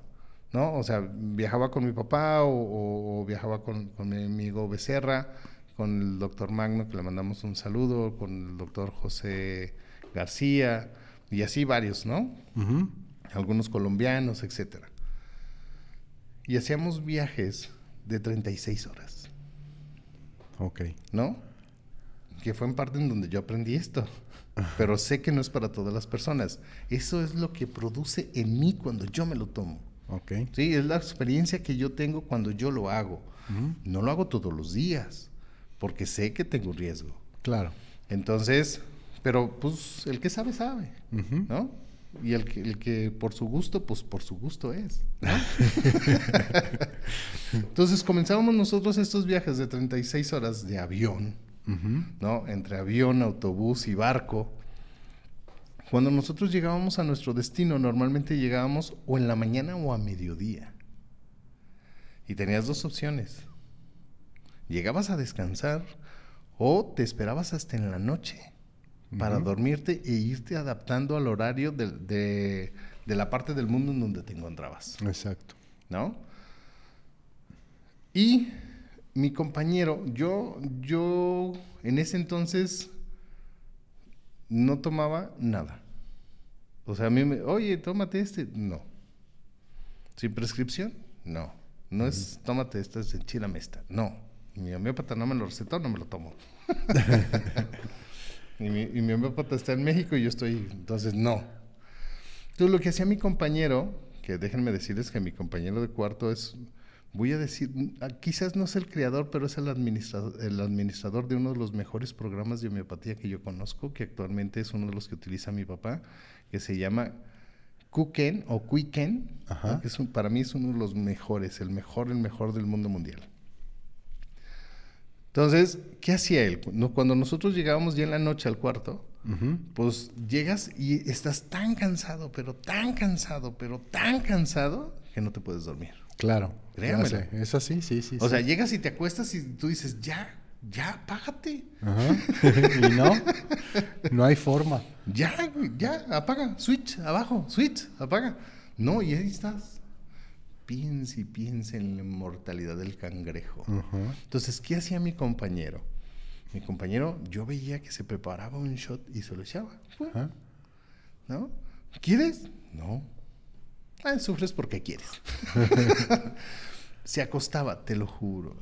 ¿no? O sea, viajaba con mi papá o, viajaba con, mi amigo Becerra, con el doctor Magno, que le mandamos un saludo, con el doctor José García, y así varios, ¿no? Algunos colombianos, etcétera. Y hacíamos viajes de 36 horas. Ok. ¿No? Que fue en parte en donde yo aprendí esto. Pero sé que no es para todas las personas. Eso es lo que produce en mí cuando yo me lo tomo. Ok. Sí, es la experiencia que yo tengo cuando yo lo hago. No lo hago todos los días, porque sé que tengo riesgo. Claro. Entonces, pero pues el que sabe, sabe, ¿no? Y el que, el que por su gusto, pues por su gusto es. ¿no? Entonces comenzábamos nosotros estos viajes de 36 horas de avión, ¿no? Entre avión, autobús y barco. Cuando nosotros llegábamos a nuestro destino, normalmente llegábamos o en la mañana o a mediodía. Y tenías dos opciones. Llegabas a descansar o te esperabas hasta en la noche para dormirte e irte adaptando al horario de, la parte del mundo en donde te encontrabas. Exacto. ¿No? Y mi compañero, yo, yo en ese entonces no tomaba nada. O sea, a mí me, oye, tómate este. No. ¿Sin prescripción? No. No es, tómate esta, es enchilame esta. No. Mi homeópata no me lo recetó, no me lo tomo. y, mi, y mi homeópata está en México y yo estoy, entonces no. Entonces lo que hacía mi compañero, que déjenme decirles que mi compañero de cuarto es voy a decir, ah, quizás no es el creador, pero es el administrador, el administrador de uno de los mejores programas de homeopatía que yo conozco, que actualmente es uno de los que utiliza mi papá, que se llama Kuken o Quiken, que es para mí es uno de los mejores, el mejor, el mejor del mundo mundial. Entonces, ¿qué hacía él? Cuando nosotros llegábamos ya en la noche al cuarto, pues llegas y estás tan cansado, pero tan cansado, pero tan cansado, que no te puedes dormir. Claro. Créame. Es así, sí, sí. O sea, llegas y te acuestas y tú dices, ya, ya, apágate. Ajá. y no, no hay forma. Ya, ya, apaga, switch, abajo, switch, apaga. No, y ahí estás. Piensa y piensa en la inmortalidad del cangrejo. Entonces, ¿qué hacía mi compañero? Mi compañero, yo veía que se preparaba un shot y se lo echaba. ¿No? ¿Quieres? No. Ah, sufres porque quieres. se acostaba, te lo juro,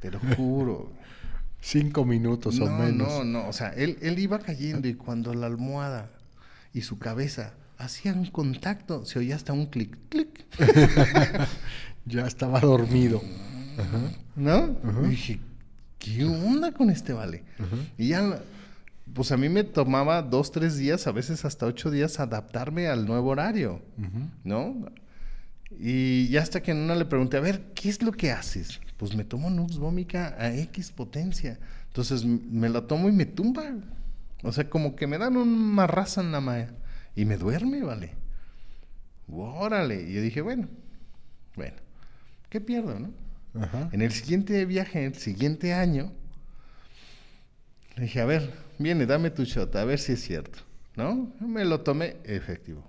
te lo juro. Cinco minutos o menos. No, no, o sea, él, él iba cayendo y cuando la almohada y su cabeza hacían contacto, se oía hasta un clic, clic. ya estaba dormido. ¿No? Y dije, ¿qué onda con este vale? Y ya, pues a mí me tomaba dos, tres días, a veces hasta ocho días adaptarme al nuevo horario, ¿no? Y ya hasta que en una le pregunté, a ver, ¿qué es lo que haces? Pues me tomo Nux Vómica a X potencia. Entonces me la tomo y me tumba. O sea, como que me dan un marrazo en la maya. Y me duerme, ¿vale? Órale. Y yo dije, bueno, bueno, ¿qué pierdo, no? En el siguiente viaje, en el siguiente año, le dije, a ver, viene, dame tu shot, a ver si es cierto. ¿No? Me lo tomé, efectivo.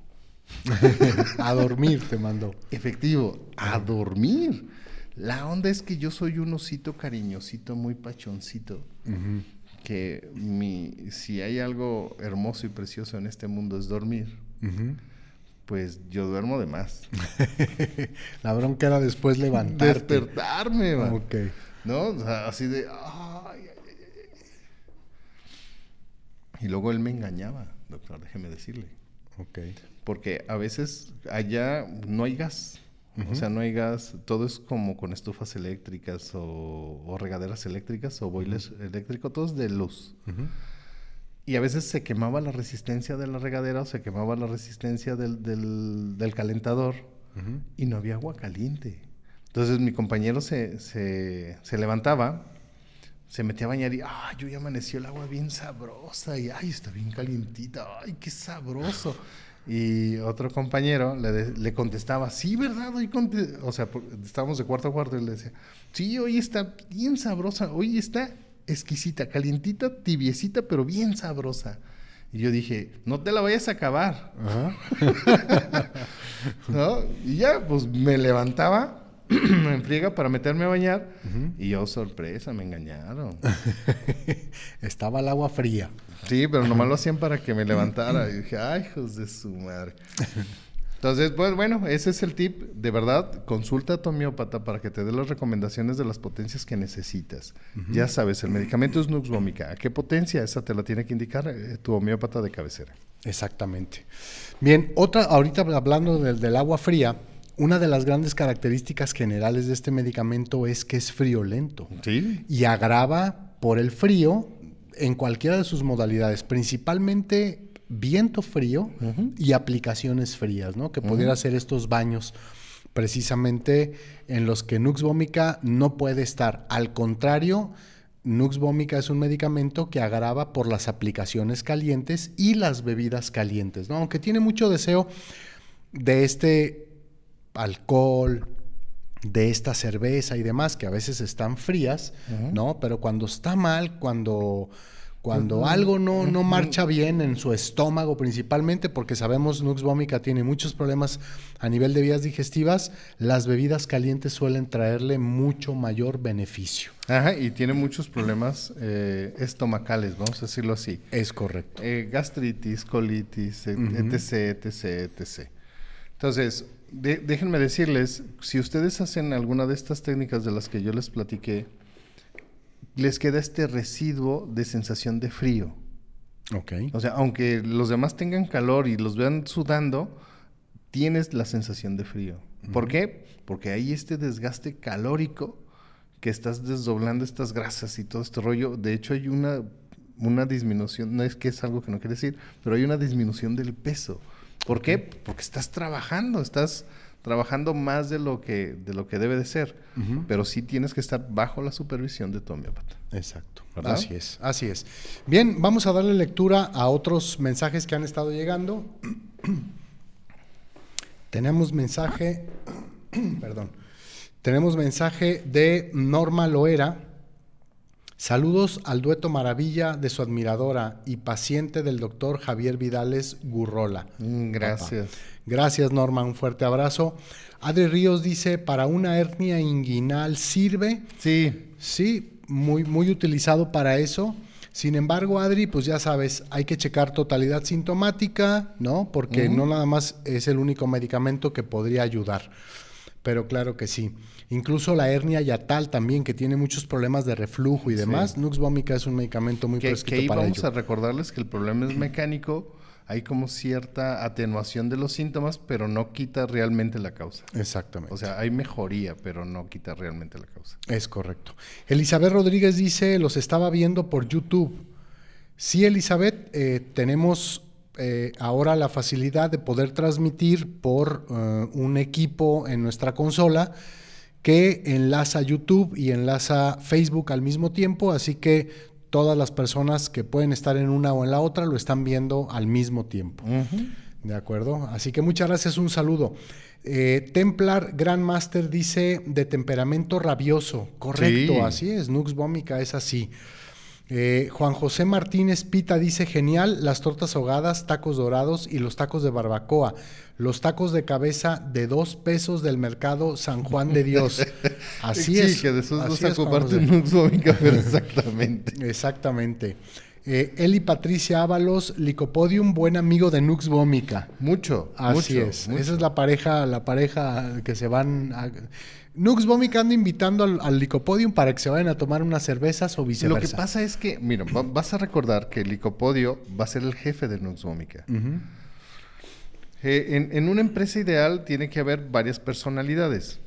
a dormir te mandó. Efectivo, a dormir. La onda es que yo soy un osito cariñosito, muy pachoncito. Que mi, si hay algo hermoso y precioso en este mundo es dormir. Pues yo duermo de más. La bronca era después levantarte. Despertarme, man. Ok. ¿No? así de. y luego él me engañaba, doctor, déjeme decirle. Ok porque a veces allá no hay gas. O sea, no hay gas, todo es como con estufas eléctricas o, regaderas eléctricas o boilers eléctricos, todo es de luz. Y a veces se quemaba la resistencia de la regadera o se quemaba la resistencia del, del, calentador y no había agua caliente. Entonces mi compañero se, se, se levantaba, se metía a bañar y, ah, yo ya amaneció el agua bien sabrosa y, ay, está bien calientita, ay, qué sabroso. Y otro compañero le, le contestaba, sí, ¿verdad? Hoy o sea, estábamos de cuarto a cuarto y le decía, sí, hoy está bien sabrosa, hoy está exquisita, calientita, tibiecita, pero bien sabrosa. Y yo dije, no te la vayas a acabar. ¿No? Y ya, pues me levantaba en friega para meterme a bañar. Y yo, sorpresa, me engañaron. Estaba el agua fría. Sí, pero nomás lo hacían para que me levantara. Y dije, ay, hijos de su madre. Entonces, pues bueno, ese es el tip. De verdad, consulta a tu homeópata para que te dé las recomendaciones de las potencias que necesitas. Ya sabes, el medicamento es Nux Vomica. ¿A qué potencia? Esa te la tiene que indicar eh, tu homeópata de cabecera. Exactamente. Bien, otra, ahorita hablando del agua fría, una de las grandes características generales de este medicamento es que es friolento. Sí. Y agrava por el frío en cualquiera de sus modalidades, principalmente viento frío y aplicaciones frías, ¿no? Que pudiera ser estos baños precisamente en los que Nux Vomica no puede estar. Al contrario, Nux Vomica es un medicamento que agrava por las aplicaciones calientes y las bebidas calientes, ¿no? Aunque tiene mucho deseo de este alcohol, de esta cerveza y demás, que a veces están frías, ¿no? Pero cuando está mal, cuando, cuando algo no, no marcha bien en su estómago principalmente, porque sabemos Nux Vomica tiene muchos problemas a nivel de vías digestivas, las bebidas calientes suelen traerle mucho mayor beneficio. Ajá, y tiene muchos problemas eh, estomacales, vamos a decirlo así. Es correcto. Eh, gastritis, colitis, etc, etc, etc. Entonces, déjenme decirles, si ustedes hacen alguna de estas técnicas de las que yo les platiqué, les queda este residuo de sensación de frío. Ok. O sea, aunque los demás tengan calor y los vean sudando, tienes la sensación de frío. ¿Por qué? Porque hay este desgaste calórico que estás desdoblando estas grasas y todo este rollo. De hecho, hay una, una disminución, no es que es algo que no quiere decir, pero hay una disminución del peso. ¿Por qué? Porque estás trabajando, estás trabajando más de lo que, de lo que debe de ser, pero sí tienes que estar bajo la supervisión de tu homeópata. Exacto. Así es, así es. Bien, vamos a darle lectura a otros mensajes que han estado llegando. Tenemos mensaje, perdón, tenemos mensaje de Norma Loera. Saludos al dueto maravilla de su admiradora y paciente del doctor Javier Vidales Gurrola. Mm, gracias. Gracias Norma, un fuerte abrazo. Adri Ríos dice, ¿para una hernia inguinal sirve? Sí. Sí, muy, muy utilizado para eso. Sin embargo, Adri, pues ya sabes, hay que checar totalidad sintomática, ¿no? Porque no nada más es el único medicamento que podría ayudar. Pero claro que sí. Incluso la hernia yatal también, que tiene muchos problemas de reflujo y demás. Nux vomica es un medicamento muy que, que ahí vamos a recordarles que el problema es mecánico. Hay como cierta atenuación de los síntomas, pero no quita realmente la causa. Exactamente. O sea, hay mejoría, pero no quita realmente la causa. Es correcto. Elizabeth Rodríguez dice, los estaba viendo por YouTube. Sí, Elizabeth, eh, tenemos eh, ahora la facilidad de poder transmitir por eh, un equipo en nuestra consola que enlaza YouTube y enlaza Facebook al mismo tiempo, así que todas las personas que pueden estar en una o en la otra lo están viendo al mismo tiempo. ¿De acuerdo? Así que muchas gracias, un saludo. Eh, Templar Grandmaster dice de temperamento rabioso. Correcto, así es. Nux Vomica es así. Eh, Juan José Martínez Pita dice, genial, las tortas ahogadas, tacos dorados y los tacos de barbacoa. Los tacos de cabeza de dos pesos del mercado San Juan de Dios. Así es. Sí, que de esos dos a un exactamente. Exactamente. Eh, Eli Patricia Ábalos, Licopodium, buen amigo de Nux Vómica. Mucho. Así es. Esa es la pareja, la pareja que se van a... Nux Vomic anda invitando al, Licopodium para que se vayan a tomar unas cervezas o viceversa. Lo que pasa es que, mira, vas a recordar que el Licopodio va a ser el jefe de Nux Vomica. Eh, en, una empresa ideal tiene que haber varias personalidades.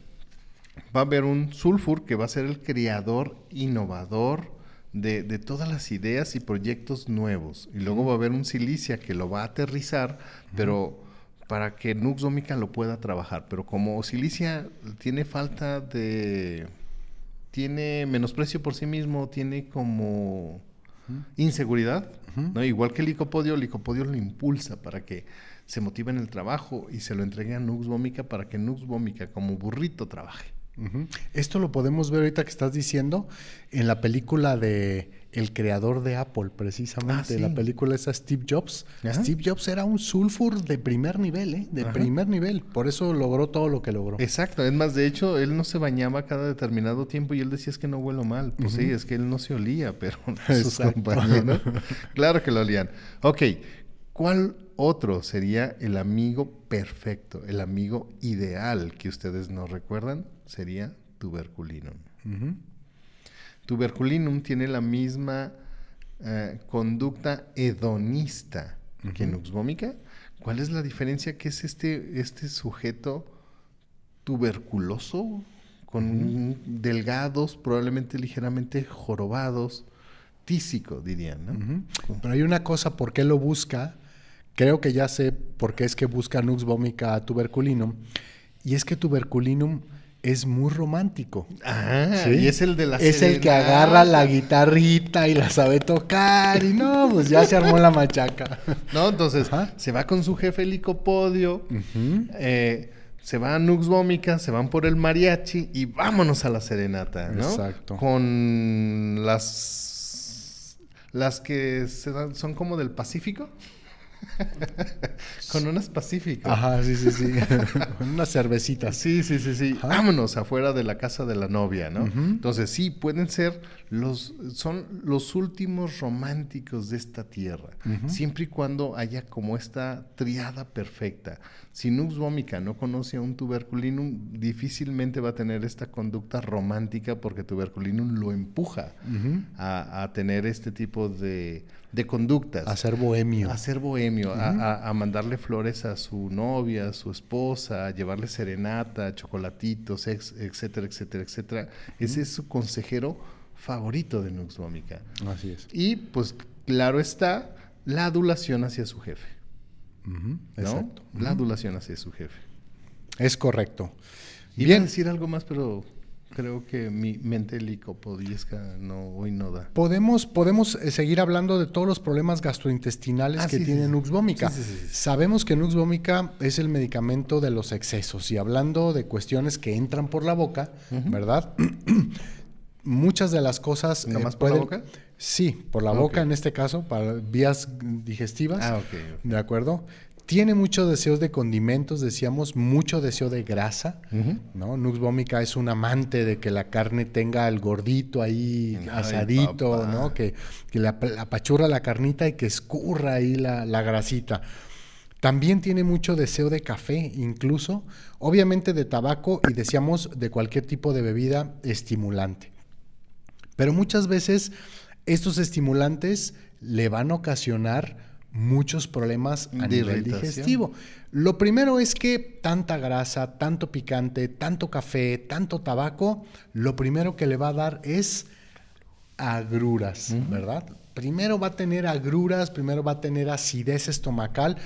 Va a haber un Sulfur que va a ser el creador, innovador de, todas las ideas y proyectos nuevos. Y luego va a haber un Silicia que lo va a aterrizar, pero para que Nux lo pueda trabajar. Pero como Silicia tiene falta de, tiene menosprecio por sí mismo, tiene como inseguridad, ¿no? Igual que el licopodio, el licopodio lo impulsa para que se motive en el trabajo y se lo entregue a Nux Vómica para que Nux Vómica como burrito trabaje. Esto lo podemos ver ahorita que estás diciendo en la película de el creador de Apple, precisamente. Ah, la película esa Steve Jobs. Steve Jobs era un sulfur de primer nivel, ¿eh? De primer nivel. Por eso logró todo lo que logró. Exacto. Es más, de hecho, él no se bañaba cada determinado tiempo y él decía es que no huelo mal. Pues sí, es que él no se olía, pero sus compañeros. claro que lo olían. Ok. ¿Cuál otro sería el amigo perfecto, el amigo ideal que ustedes nos recuerdan? Sería tuberculinum. Tuberculinum tiene la misma eh, conducta hedonista que Nux vomica. ¿Cuál es la diferencia? Que es este, este sujeto tuberculoso, con delgados, probablemente ligeramente jorobados, tísico, dirían. ¿no? Pero hay una cosa, ¿por qué lo busca? Creo que ya sé por qué es que busca Nux vomica tuberculinum. Y es que tuberculinum es muy romántico. Ah, y es el de la Es el que agarra la guitarrita y la sabe tocar y no, pues ya se armó la machaca. No, entonces se va con su jefe Licopodio, eh, se va a Nux Vómica, se van por el mariachi y vámonos a la serenata, ¿no? Exacto. Con las las que se dan, son como del Pacífico. Con unas pacíficas. Ajá, sí, sí, sí. Con unas cervecitas. Sí, sí, sí, sí. Vámonos afuera de la casa de la novia, ¿no? Entonces, sí, pueden ser los, son los últimos románticos de esta tierra. Siempre y cuando haya como esta triada perfecta. Si Nux vomica no conoce a un tuberculinum, difícilmente va a tener esta conducta romántica porque tuberculinum lo empuja a tener este tipo de de conductas. A ser bohemio. A ser bohemio, a, mandarle flores a su novia, a su esposa, a llevarle serenata, chocolatitos, etcétera, etcétera, etcétera. Ese es su consejero favorito de Nux Vomica. Así es. Y pues claro está, la adulación hacia su jefe. Exacto. La adulación hacia su jefe. Es correcto. Bien. decir algo más, pero creo que mi mente licopodiesca no, hoy no da. Podemos, podemos eh, seguir hablando de todos los problemas gastrointestinales ah, que tiene Nux Vomica. Sabemos que Nux Vomica es el medicamento de los excesos y hablando de cuestiones que entran por la boca, ¿verdad? Muchas de las cosas... ¿Nada eh, más por la boca? Sí, por la boca en este caso, para vías digestivas. Ah, ok. ¿De acuerdo? Tiene muchos deseos de condimentos, decíamos, mucho deseo de grasa, ¿no? Nux vomica es un amante de que la carne tenga el gordito ahí asadito, ¿no? Que, que la, apachurra la carnita y que escurra ahí la, la grasita. También tiene mucho deseo de café, incluso, obviamente de tabaco y decíamos de cualquier tipo de bebida estimulante. Pero muchas veces estos estimulantes le van a ocasionar muchos problemas a nivel digestivo. Lo primero es que tanta grasa, tanto picante, tanto café, tanto tabaco, lo primero que le va a dar es agruras, ¿verdad? Primero va a tener agruras, primero va a tener acidez estomacal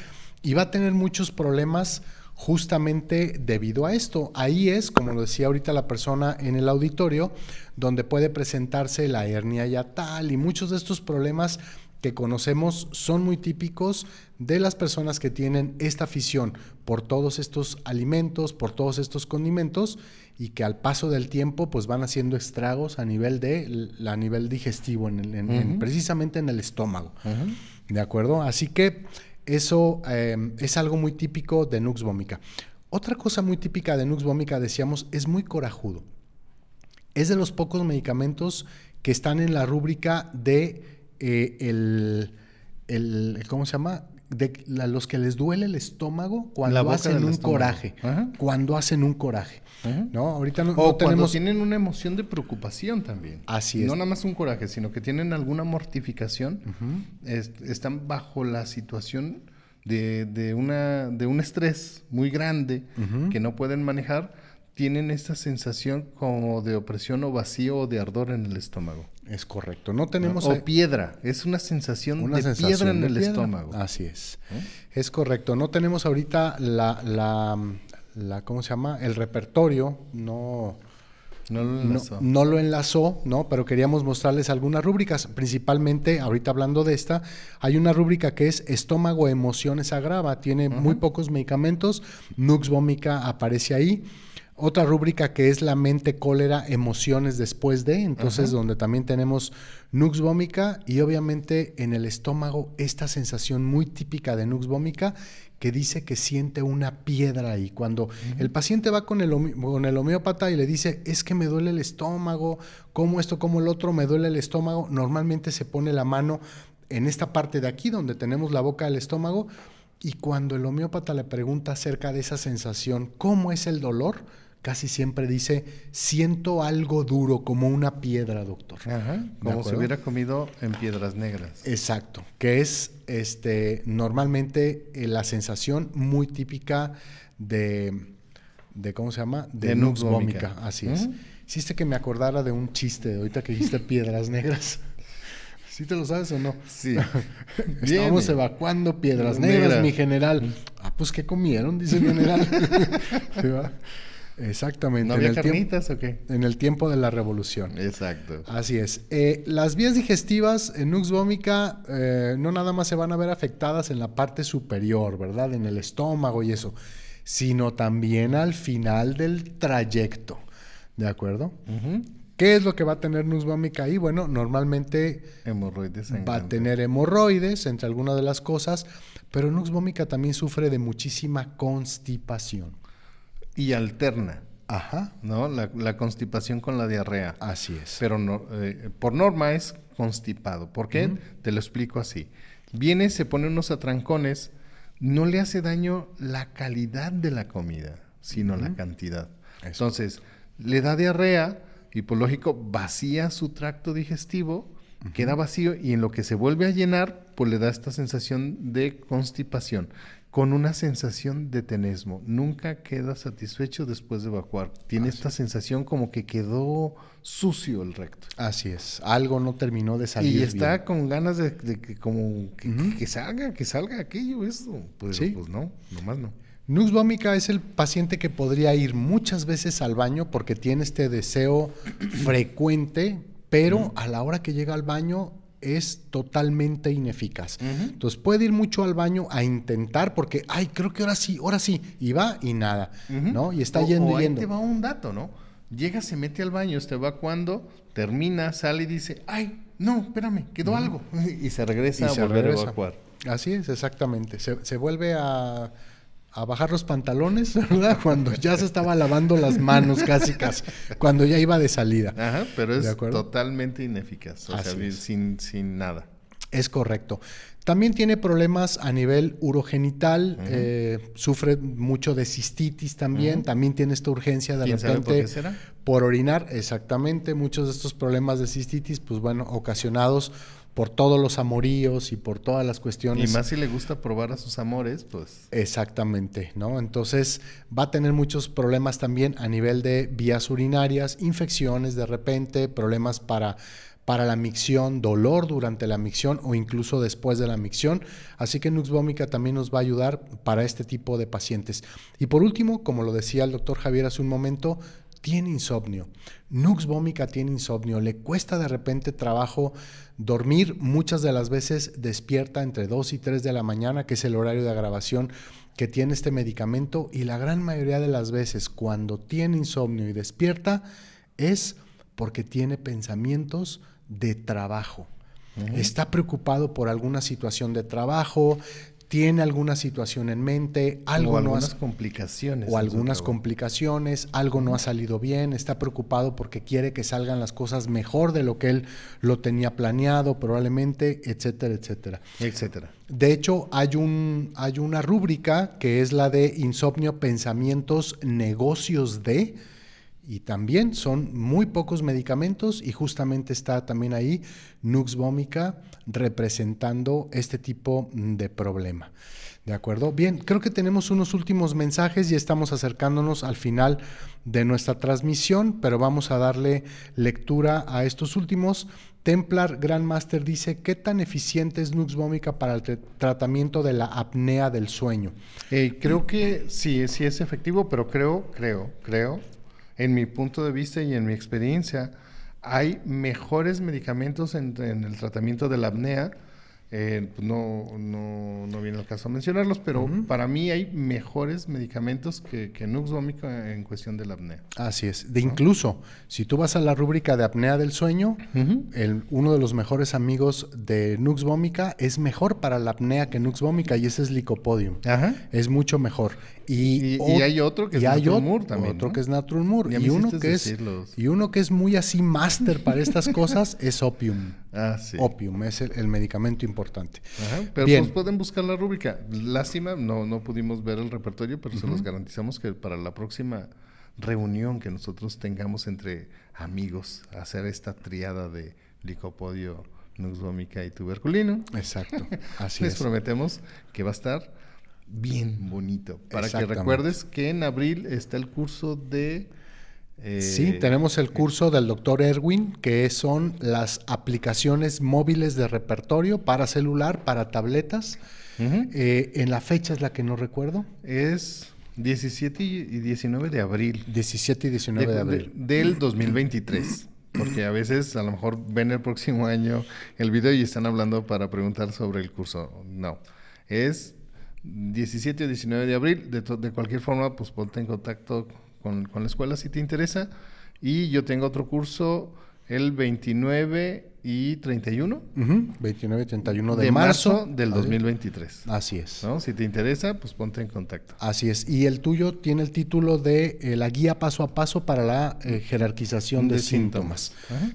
y va a tener muchos problemas justamente debido a esto. Ahí es, como lo decía ahorita la persona en el auditorio, donde puede presentarse la hernia yatal y muchos de estos problemas que conocemos son muy típicos de las personas que tienen esta afición por todos estos alimentos, por todos estos condimentos y que al paso del tiempo pues van haciendo estragos a nivel de a nivel digestivo, en, precisamente en el estómago. ¿De acuerdo? Así que eso eh, es algo muy típico de Nux vomica. Otra cosa muy típica de Nux vomica, decíamos, es muy corajudo. Es de los pocos medicamentos que están en la rúbrica de eh, el, ¿cómo se llama? De los que les duele el estómago cuando hacen un coraje. Cuando hacen un coraje. ¿No? Ahorita no, o cuando tienen una emoción de preocupación también. Así es. No nada más un coraje, sino que tienen alguna mortificación. están bajo la situación de, de, una, de un estrés muy grande que no pueden manejar. Tienen esta sensación como de opresión o vacío o de ardor en el estómago. Es correcto. No tenemos. O piedra. Es una sensación de piedra en el estómago. Así es. Es correcto. No tenemos ahorita la, la, ¿Cómo se llama? El repertorio. No. No lo enlazó. No, lo enlazó, ¿no? Pero queríamos mostrarles algunas rúbricas. Principalmente, ahorita hablando de esta, hay una rúbrica que es estómago, emociones agrava. Tiene muy pocos medicamentos. Nux vómica aparece ahí. Otra rúbrica que es la mente, cólera, emociones después de, entonces donde también tenemos nux vómica y obviamente en el estómago esta sensación muy típica de nux vómica que dice que siente una piedra ahí. Cuando el paciente va con el, con el homeópata y le dice, es que me duele el estómago, como esto, como el otro, me duele el estómago, normalmente se pone la mano en esta parte de aquí donde tenemos la boca del estómago y cuando el homeópata le pregunta acerca de esa sensación, ¿cómo es el dolor? Casi siempre dice, siento algo duro, como una piedra, doctor. Ajá, como si hubiera comido en piedras negras. Exacto, que es este, normalmente eh, la sensación muy típica de, de ¿cómo se llama? De, nux vómica. Así es. Hiciste que me acordara de un chiste, ahorita que dijiste piedras negras. ¿Sí te lo sabes o no? Sí. Estamos evacuando piedras negras, mi general. Ah, pues ¿qué comieron? Dice el general. ¿Sí va? Exactamente. ¿No había carnitas o qué? En el tiempo de la revolución. Exacto. Así es. Eh, las vías digestivas en Nux vómica eh, no nada más se van a ver afectadas en la parte superior, ¿verdad? En el estómago y eso, sino también al final del trayecto. ¿De acuerdo? ¿Qué es lo que va a tener Nux vómica ahí? Bueno, normalmente hemorroides va a tener hemorroides, entre algunas de las cosas, pero Nux vómica también sufre de muchísima constipación y alterna. Ajá. ¿No? La, constipación con la diarrea. Así es. Pero no, eh, por norma es constipado. ¿Por qué? Te lo explico así. Viene, se pone unos atrancones, no le hace daño la calidad de la comida, sino la cantidad. Entonces, le da diarrea y por lógico vacía su tracto digestivo, queda vacío y en lo que se vuelve a llenar, pues le da esta sensación de constipación con una sensación de tenesmo. Nunca queda satisfecho después de evacuar. Tiene esta sensación como que quedó sucio el recto. Así es. Algo no terminó de salir. Y está con ganas de, que como que, salga, que salga aquello, eso. Pues, ¿Sí? pues no, nomás no. Nux vómica es el paciente que podría ir muchas veces al baño porque tiene este deseo frecuente, pero a la hora que llega al baño es totalmente ineficaz. Entonces puede ir mucho al baño a intentar porque, ay, creo que ahora sí, ahora sí, y va y nada, ¿no? Y está yendo y yendo. te va un dato, ¿no? Llega, se mete al baño, este va cuando termina, sale y dice, ay, no, espérame, quedó algo. y se regresa a volver a evacuar. Así es, exactamente. se vuelve a a bajar los pantalones, ¿verdad? Cuando ya se estaba lavando las manos casi casi, cuando ya iba de salida. Ajá, pero es totalmente ineficaz, o sea, sin, sin nada. Es correcto. También tiene problemas a nivel urogenital, eh, sufre mucho de cistitis también, también tiene esta urgencia de repente por, orinar, exactamente, muchos de estos problemas de cistitis, pues bueno, ocasionados por todos los amoríos y por todas las cuestiones. Y más si le gusta probar a sus amores, pues. Exactamente, ¿no? Entonces va a tener muchos problemas también a nivel de vías urinarias, infecciones de repente, problemas para, para la micción, dolor durante la micción o incluso después de la micción. Así que Nux Vómica también nos va a ayudar para este tipo de pacientes. Y por último, como lo decía el doctor Javier hace un momento, tiene insomnio. Nux vómica tiene insomnio, le cuesta de repente trabajo dormir, muchas de las veces despierta entre 2 y 3 de la mañana, que es el horario de grabación que tiene este medicamento, y la gran mayoría de las veces cuando tiene insomnio y despierta es porque tiene pensamientos de trabajo. Está preocupado por alguna situación de trabajo, tiene alguna situación en mente, algo o algunas complicaciones. O algunas complicaciones, algo no ha salido bien, está preocupado porque quiere que salgan las cosas mejor de lo que él lo tenía planeado, probablemente, etcétera, etcétera. Etcétera. De hecho, hay, un, hay una rúbrica que es la de insomnio, pensamientos, negocios de y también son muy pocos medicamentos y justamente está también ahí Nux Vómica representando este tipo de problema. ¿De acuerdo? Bien, creo que tenemos unos últimos mensajes y estamos acercándonos al final de nuestra transmisión, pero vamos a darle lectura a estos últimos. Templar Grandmaster dice, ¿qué tan eficiente es Nux Vómica para el tratamiento de la apnea del sueño? Eh, creo que sí, sí es efectivo, pero creo, creo, creo en mi punto de vista y en mi experiencia, hay mejores medicamentos en, el tratamiento de la apnea eh, pues no, no, no, viene el caso a mencionarlos, pero para mí hay mejores medicamentos que, que Nux Vomica en cuestión de la apnea. Así es. De incluso, si tú vas a la rúbrica de apnea del sueño, el, uno de los mejores amigos de Nux Vomica es mejor para la apnea que Nux Vomica y ese es Licopodium. Es mucho mejor. Y, hay otro que es Natural también. Otro que es Natural Y, uno que es, y uno que es muy así máster para estas cosas es Opium. Ah, sí. Opium es el, medicamento importante. Pero pues pueden buscar la rúbrica. Lástima, no, no pudimos ver el repertorio, pero se los garantizamos que para la próxima reunión que nosotros tengamos entre amigos, hacer esta triada de licopodio, nuxvómica y tuberculino. Exacto. Así Les prometemos que va a estar bien bonito. Para que recuerdes que en abril está el curso de... Eh, sí, tenemos el curso del doctor Erwin, que son las aplicaciones móviles de repertorio para celular, para tabletas. Eh, en la fecha es la que no recuerdo. Es 17 y 19 de abril. 17 y 19 de, abril. del 2023. Porque a veces a lo mejor ven el próximo año el video y están hablando para preguntar sobre el curso. No, es 17 o 19 de abril. De, de cualquier forma, pues ponte en contacto con, la escuela si te interesa. Y yo tengo otro curso el 29 y 31. 29 y 31 de, marzo, del 2023. Así es. ¿no? Si te interesa, pues ponte en contacto. Así es. Y el tuyo tiene el título de eh, la guía paso a paso para la eh, jerarquización de, síntomas.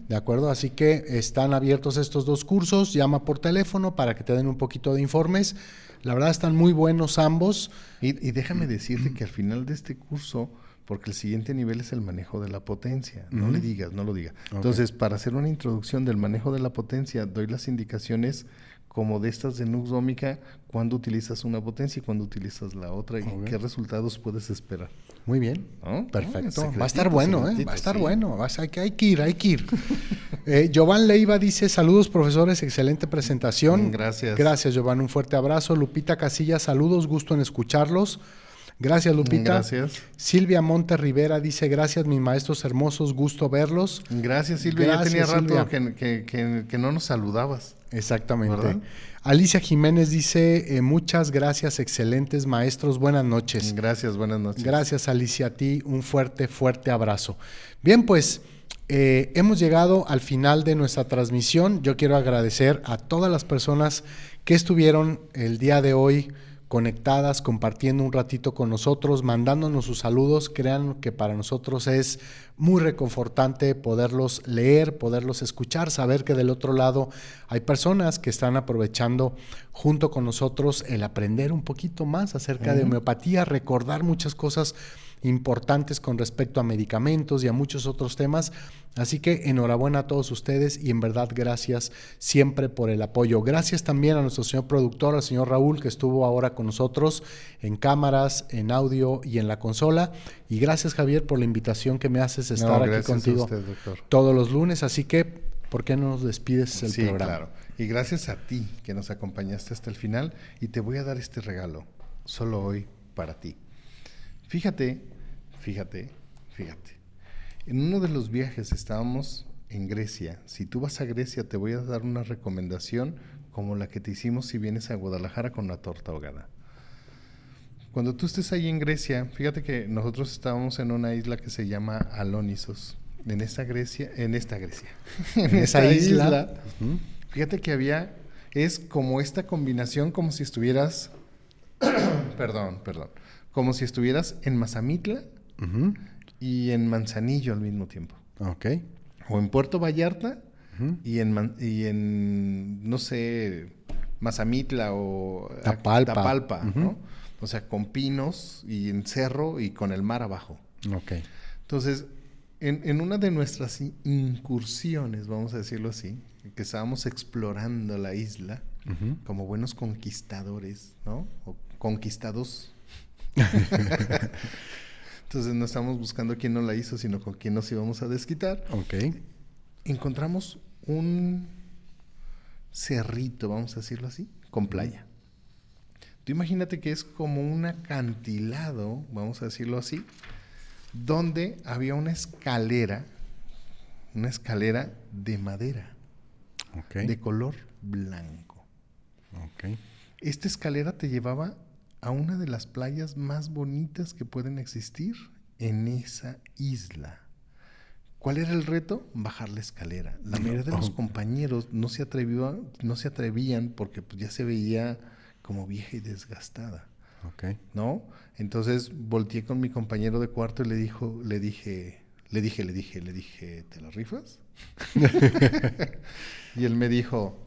¿De acuerdo? Así que están abiertos estos dos cursos. Llama por teléfono para que te den un poquito de informes. La verdad están muy buenos ambos. Y, déjame decirte que al final de este curso, porque el siguiente nivel es el manejo de la potencia, no le digas, no lo diga. Entonces, para hacer una introducción del manejo de la potencia, doy las indicaciones como de estas de Nux Dómica, cuando utilizas una potencia y cuando utilizas la otra y qué resultados puedes esperar. Muy bien, perfecto. va a estar bueno, ¿eh? va a estar bueno, hay, que, hay que ir, hay que ir. eh, Giovanni Leiva dice, saludos profesores, excelente presentación. Gracias. Gracias Giovanni, un fuerte abrazo. Lupita Casilla, saludos, gusto en escucharlos. Gracias, Lupita. Gracias. Silvia Monte Rivera dice, gracias, mis maestros hermosos, gusto verlos. Gracias, Silvia. ya tenía rato que, no nos saludabas. Exactamente. Alicia Jiménez dice, eh, muchas gracias, excelentes maestros, buenas noches. Gracias, buenas noches. Gracias, Alicia, a ti un fuerte, fuerte abrazo. Bien, pues eh, hemos llegado al final de nuestra transmisión. Yo quiero agradecer a todas las personas que estuvieron el día de hoy conectadas, compartiendo un ratito con nosotros, mandándonos sus saludos. Crean que para nosotros es muy reconfortante poderlos leer, poderlos escuchar, saber que del otro lado hay personas que están aprovechando junto con nosotros el aprender un poquito más acerca de homeopatía, recordar muchas cosas importantes con respecto a medicamentos y a muchos otros temas. Así que enhorabuena a todos ustedes y en verdad gracias siempre por el apoyo. Gracias también a nuestro señor productor, al señor Raúl, que estuvo ahora con nosotros en cámaras, en audio y en la consola. Y gracias Javier por la invitación que me haces estar aquí contigo todos los lunes. Así que, ¿por qué no nos despides el programa? Claro. Y gracias a ti que nos acompañaste hasta el final y te voy a dar este regalo, solo hoy para ti. Fíjate, fíjate, fíjate. En uno de los viajes estábamos en Grecia. Si tú vas a Grecia, te voy a dar una recomendación como la que te hicimos si vienes a Guadalajara con la torta ahogada. Cuando tú estés ahí en Grecia, fíjate que nosotros estábamos en una isla que se llama Alonisos. En esta Grecia, en esta Grecia, en, esa isla, fíjate que había, es como esta combinación, como si estuvieras, perdón, perdón, como si estuvieras en Mazamitla y en Manzanillo al mismo tiempo. Ok. O en Puerto Vallarta y, en, y en, no sé, Mazamitla o Tapalpa, ¿no? O sea, con pinos y en cerro y con el mar abajo. Ok. Entonces, en, en, una de nuestras incursiones, vamos a decirlo así, que estábamos explorando la isla como buenos conquistadores, ¿no? O conquistados Entonces no estamos buscando quién no la hizo, sino con quién nos íbamos a desquitar. Ok. Encontramos un cerrito, vamos a decirlo así, con playa. Tú imagínate que es como un acantilado, vamos a decirlo así, donde había una escalera, una escalera de madera, de color blanco. Esta escalera te llevaba a una de las playas más bonitas que pueden existir en esa isla. ¿Cuál era el reto? Bajar la escalera. La mayoría de los compañeros no se, atrevió, no se atrevían porque pues, ya se veía como vieja y desgastada. ¿No? Entonces volteé con mi compañero de cuarto y le dijo, le dije, le dije, le dije, le dije, ¿te la rifas? y él me dijo,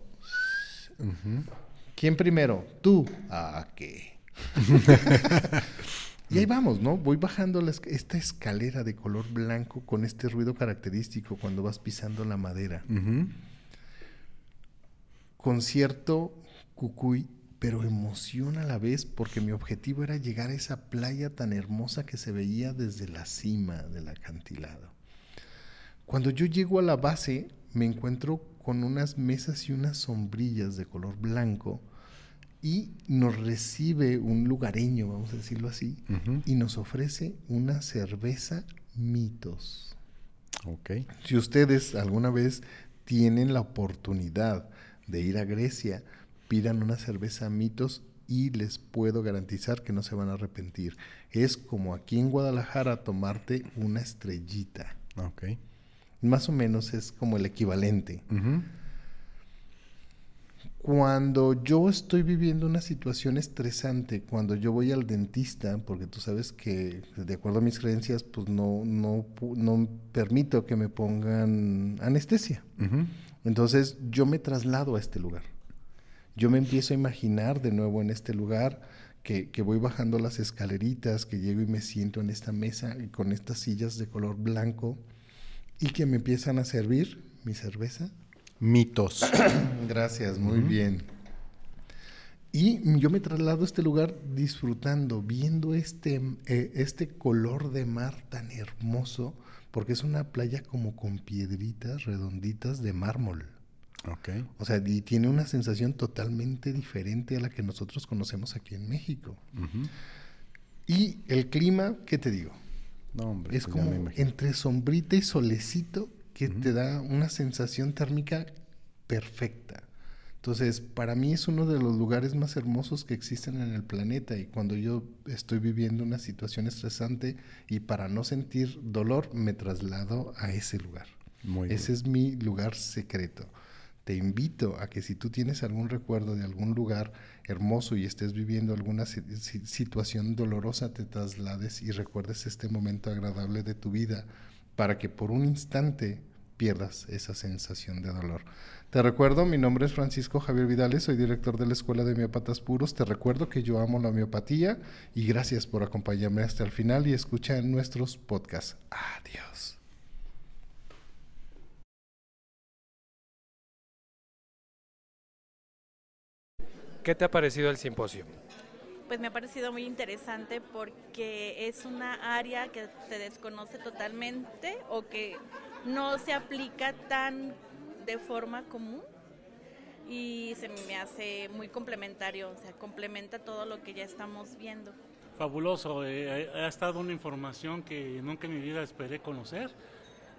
¿quién primero? Tú. ¿A qué? y ahí vamos, ¿no? Voy bajando esta escalera de color blanco con este ruido característico cuando vas pisando la madera. Con cierto cucuy pero emoción a la vez porque mi objetivo era llegar a esa playa tan hermosa que se veía desde la cima del acantilado. Cuando yo llego a la base, me encuentro con unas mesas y unas sombrillas de color blanco y nos recibe un lugareño, vamos a decirlo así, y nos ofrece una cerveza mitos. Okay. Si ustedes alguna vez tienen la oportunidad de ir a Grecia, pidan una cerveza mitos y les puedo garantizar que no se van a arrepentir. Es como aquí en Guadalajara tomarte una estrellita. Ok. Más o menos es como el equivalente. Cuando yo estoy viviendo una situación estresante, cuando yo voy al dentista, porque tú sabes que de acuerdo a mis creencias, pues no, no, no permito que me pongan anestesia. Entonces yo me traslado a este lugar yo me empiezo a imaginar de nuevo en este lugar que, voy bajando las escaleritas, que llego y me siento en esta mesa y con estas sillas de color blanco y que me empiezan a servir mi cerveza. Mitos. Gracias, muy bien. Y yo me traslado a este lugar disfrutando, viendo este, eh, este color de mar tan hermoso, porque es una playa como con piedritas redonditas de mármol. Okay. O sea, y tiene una sensación totalmente diferente a la que nosotros conocemos aquí en México. Y el clima, ¿qué te digo? No, hombre, es pues como entre sombrita y solecito que te da una sensación térmica perfecta. Entonces, para mí es uno de los lugares más hermosos que existen en el planeta y cuando yo estoy viviendo una situación estresante y para no sentir dolor me traslado a ese lugar. ese es mi lugar secreto te invito a que si tú tienes algún recuerdo de algún lugar hermoso y estés viviendo alguna situación dolorosa, te traslades y recuerdes este momento agradable de tu vida para que por un instante pierdas esa sensación de dolor. Te recuerdo, mi nombre es Francisco Javier Vidales, soy director de la Escuela de Homeopatas Puros. Te recuerdo que yo amo la homeopatía y gracias por acompañarme hasta el final y escucha nuestros podcasts. Adiós. ¿Qué te ha parecido el simposio? Pues me ha parecido muy interesante porque es una área que se desconoce totalmente o que no se aplica tan de forma común y se me hace muy complementario, o sea, complementa todo lo que ya estamos viendo. Fabuloso, eh, ha estado una información que nunca en mi vida esperé conocer.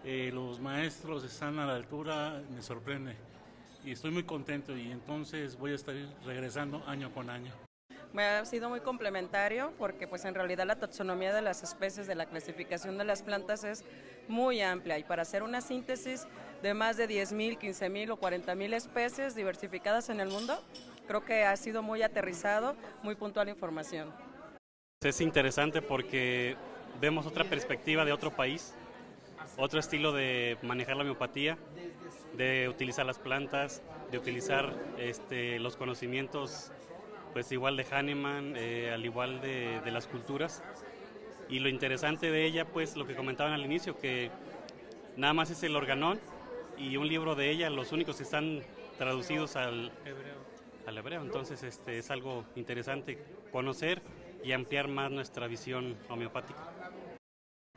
Eh, los maestros están a la altura, me sorprende y estoy muy contento y entonces voy a estar regresando año con año. Me ha sido muy complementario porque pues en realidad la taxonomía de las especies, de la clasificación de las plantas es muy amplia y para hacer una síntesis de más de 10.000, 15.000 o 40.000 especies diversificadas en el mundo, creo que ha sido muy aterrizado, muy puntual información. Es interesante porque vemos otra perspectiva de otro país, otro estilo de manejar la homeopatía de utilizar las plantas, de utilizar este, los conocimientos, pues igual de Hahnemann, eh, al igual de, las culturas. Y lo interesante de ella, pues lo que comentaban al inicio, que nada más es el organón y un libro de ella, los únicos que están traducidos al hebreo. Al hebreo. Entonces este, es algo interesante conocer y ampliar más nuestra visión homeopática.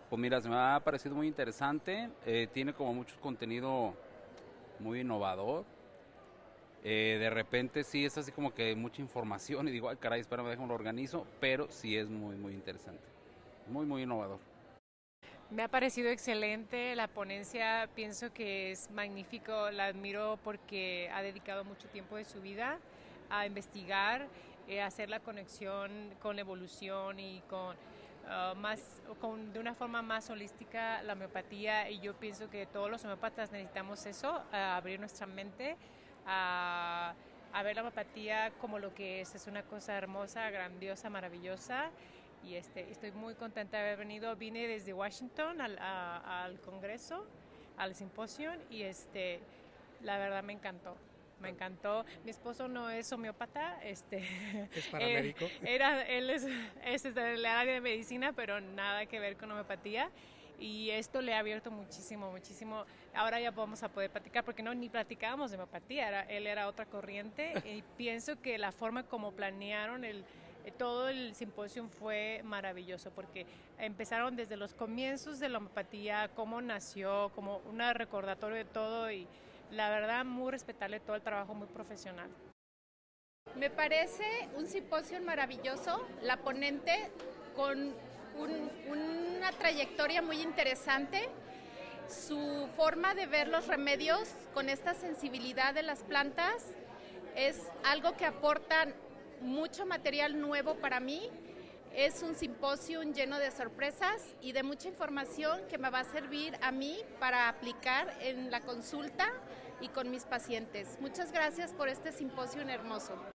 Pues mira, se me ha parecido muy interesante, eh, tiene como mucho contenido muy innovador. Eh, de repente sí es así como que mucha información y digo, ay caray, espérame, déjame lo organizo, pero sí es muy, muy interesante. Muy, muy innovador. Me ha parecido excelente la ponencia, pienso que es magnífico, la admiro porque ha dedicado mucho tiempo de su vida a investigar, eh, hacer la conexión con la evolución y con uh, más con, de una forma más holística la homeopatía y yo pienso que todos los homeópatas necesitamos eso, abrir nuestra mente a, a ver la homeopatía como lo que es, es una cosa hermosa, grandiosa, maravillosa y este, estoy muy contenta de haber venido. Vine desde Washington al, al Congreso, al simposio y este, la verdad me encantó. Me encantó. Mi esposo no es homeópata, este, es paramédico. era, él es, es de la área de medicina, pero nada que ver con homeopatía y esto le ha abierto muchísimo, muchísimo. Ahora ya vamos a poder platicar, porque no ni platicábamos de homeopatía, era, él era otra corriente y pienso que la forma como planearon el, todo el simposio fue maravilloso porque empezaron desde los comienzos de la homeopatía, cómo nació, como un recordatorio de todo y la verdad muy respetable todo el trabajo muy profesional. Me parece un simposio maravilloso, la ponente con una trayectoria muy interesante, su forma de ver los remedios con esta sensibilidad de las plantas es algo que aporta mucho material nuevo para mí. Es un simposio lleno de sorpresas y de mucha información que me va a servir a mí para aplicar en la consulta y con mis pacientes. Muchas gracias por este simposio hermoso.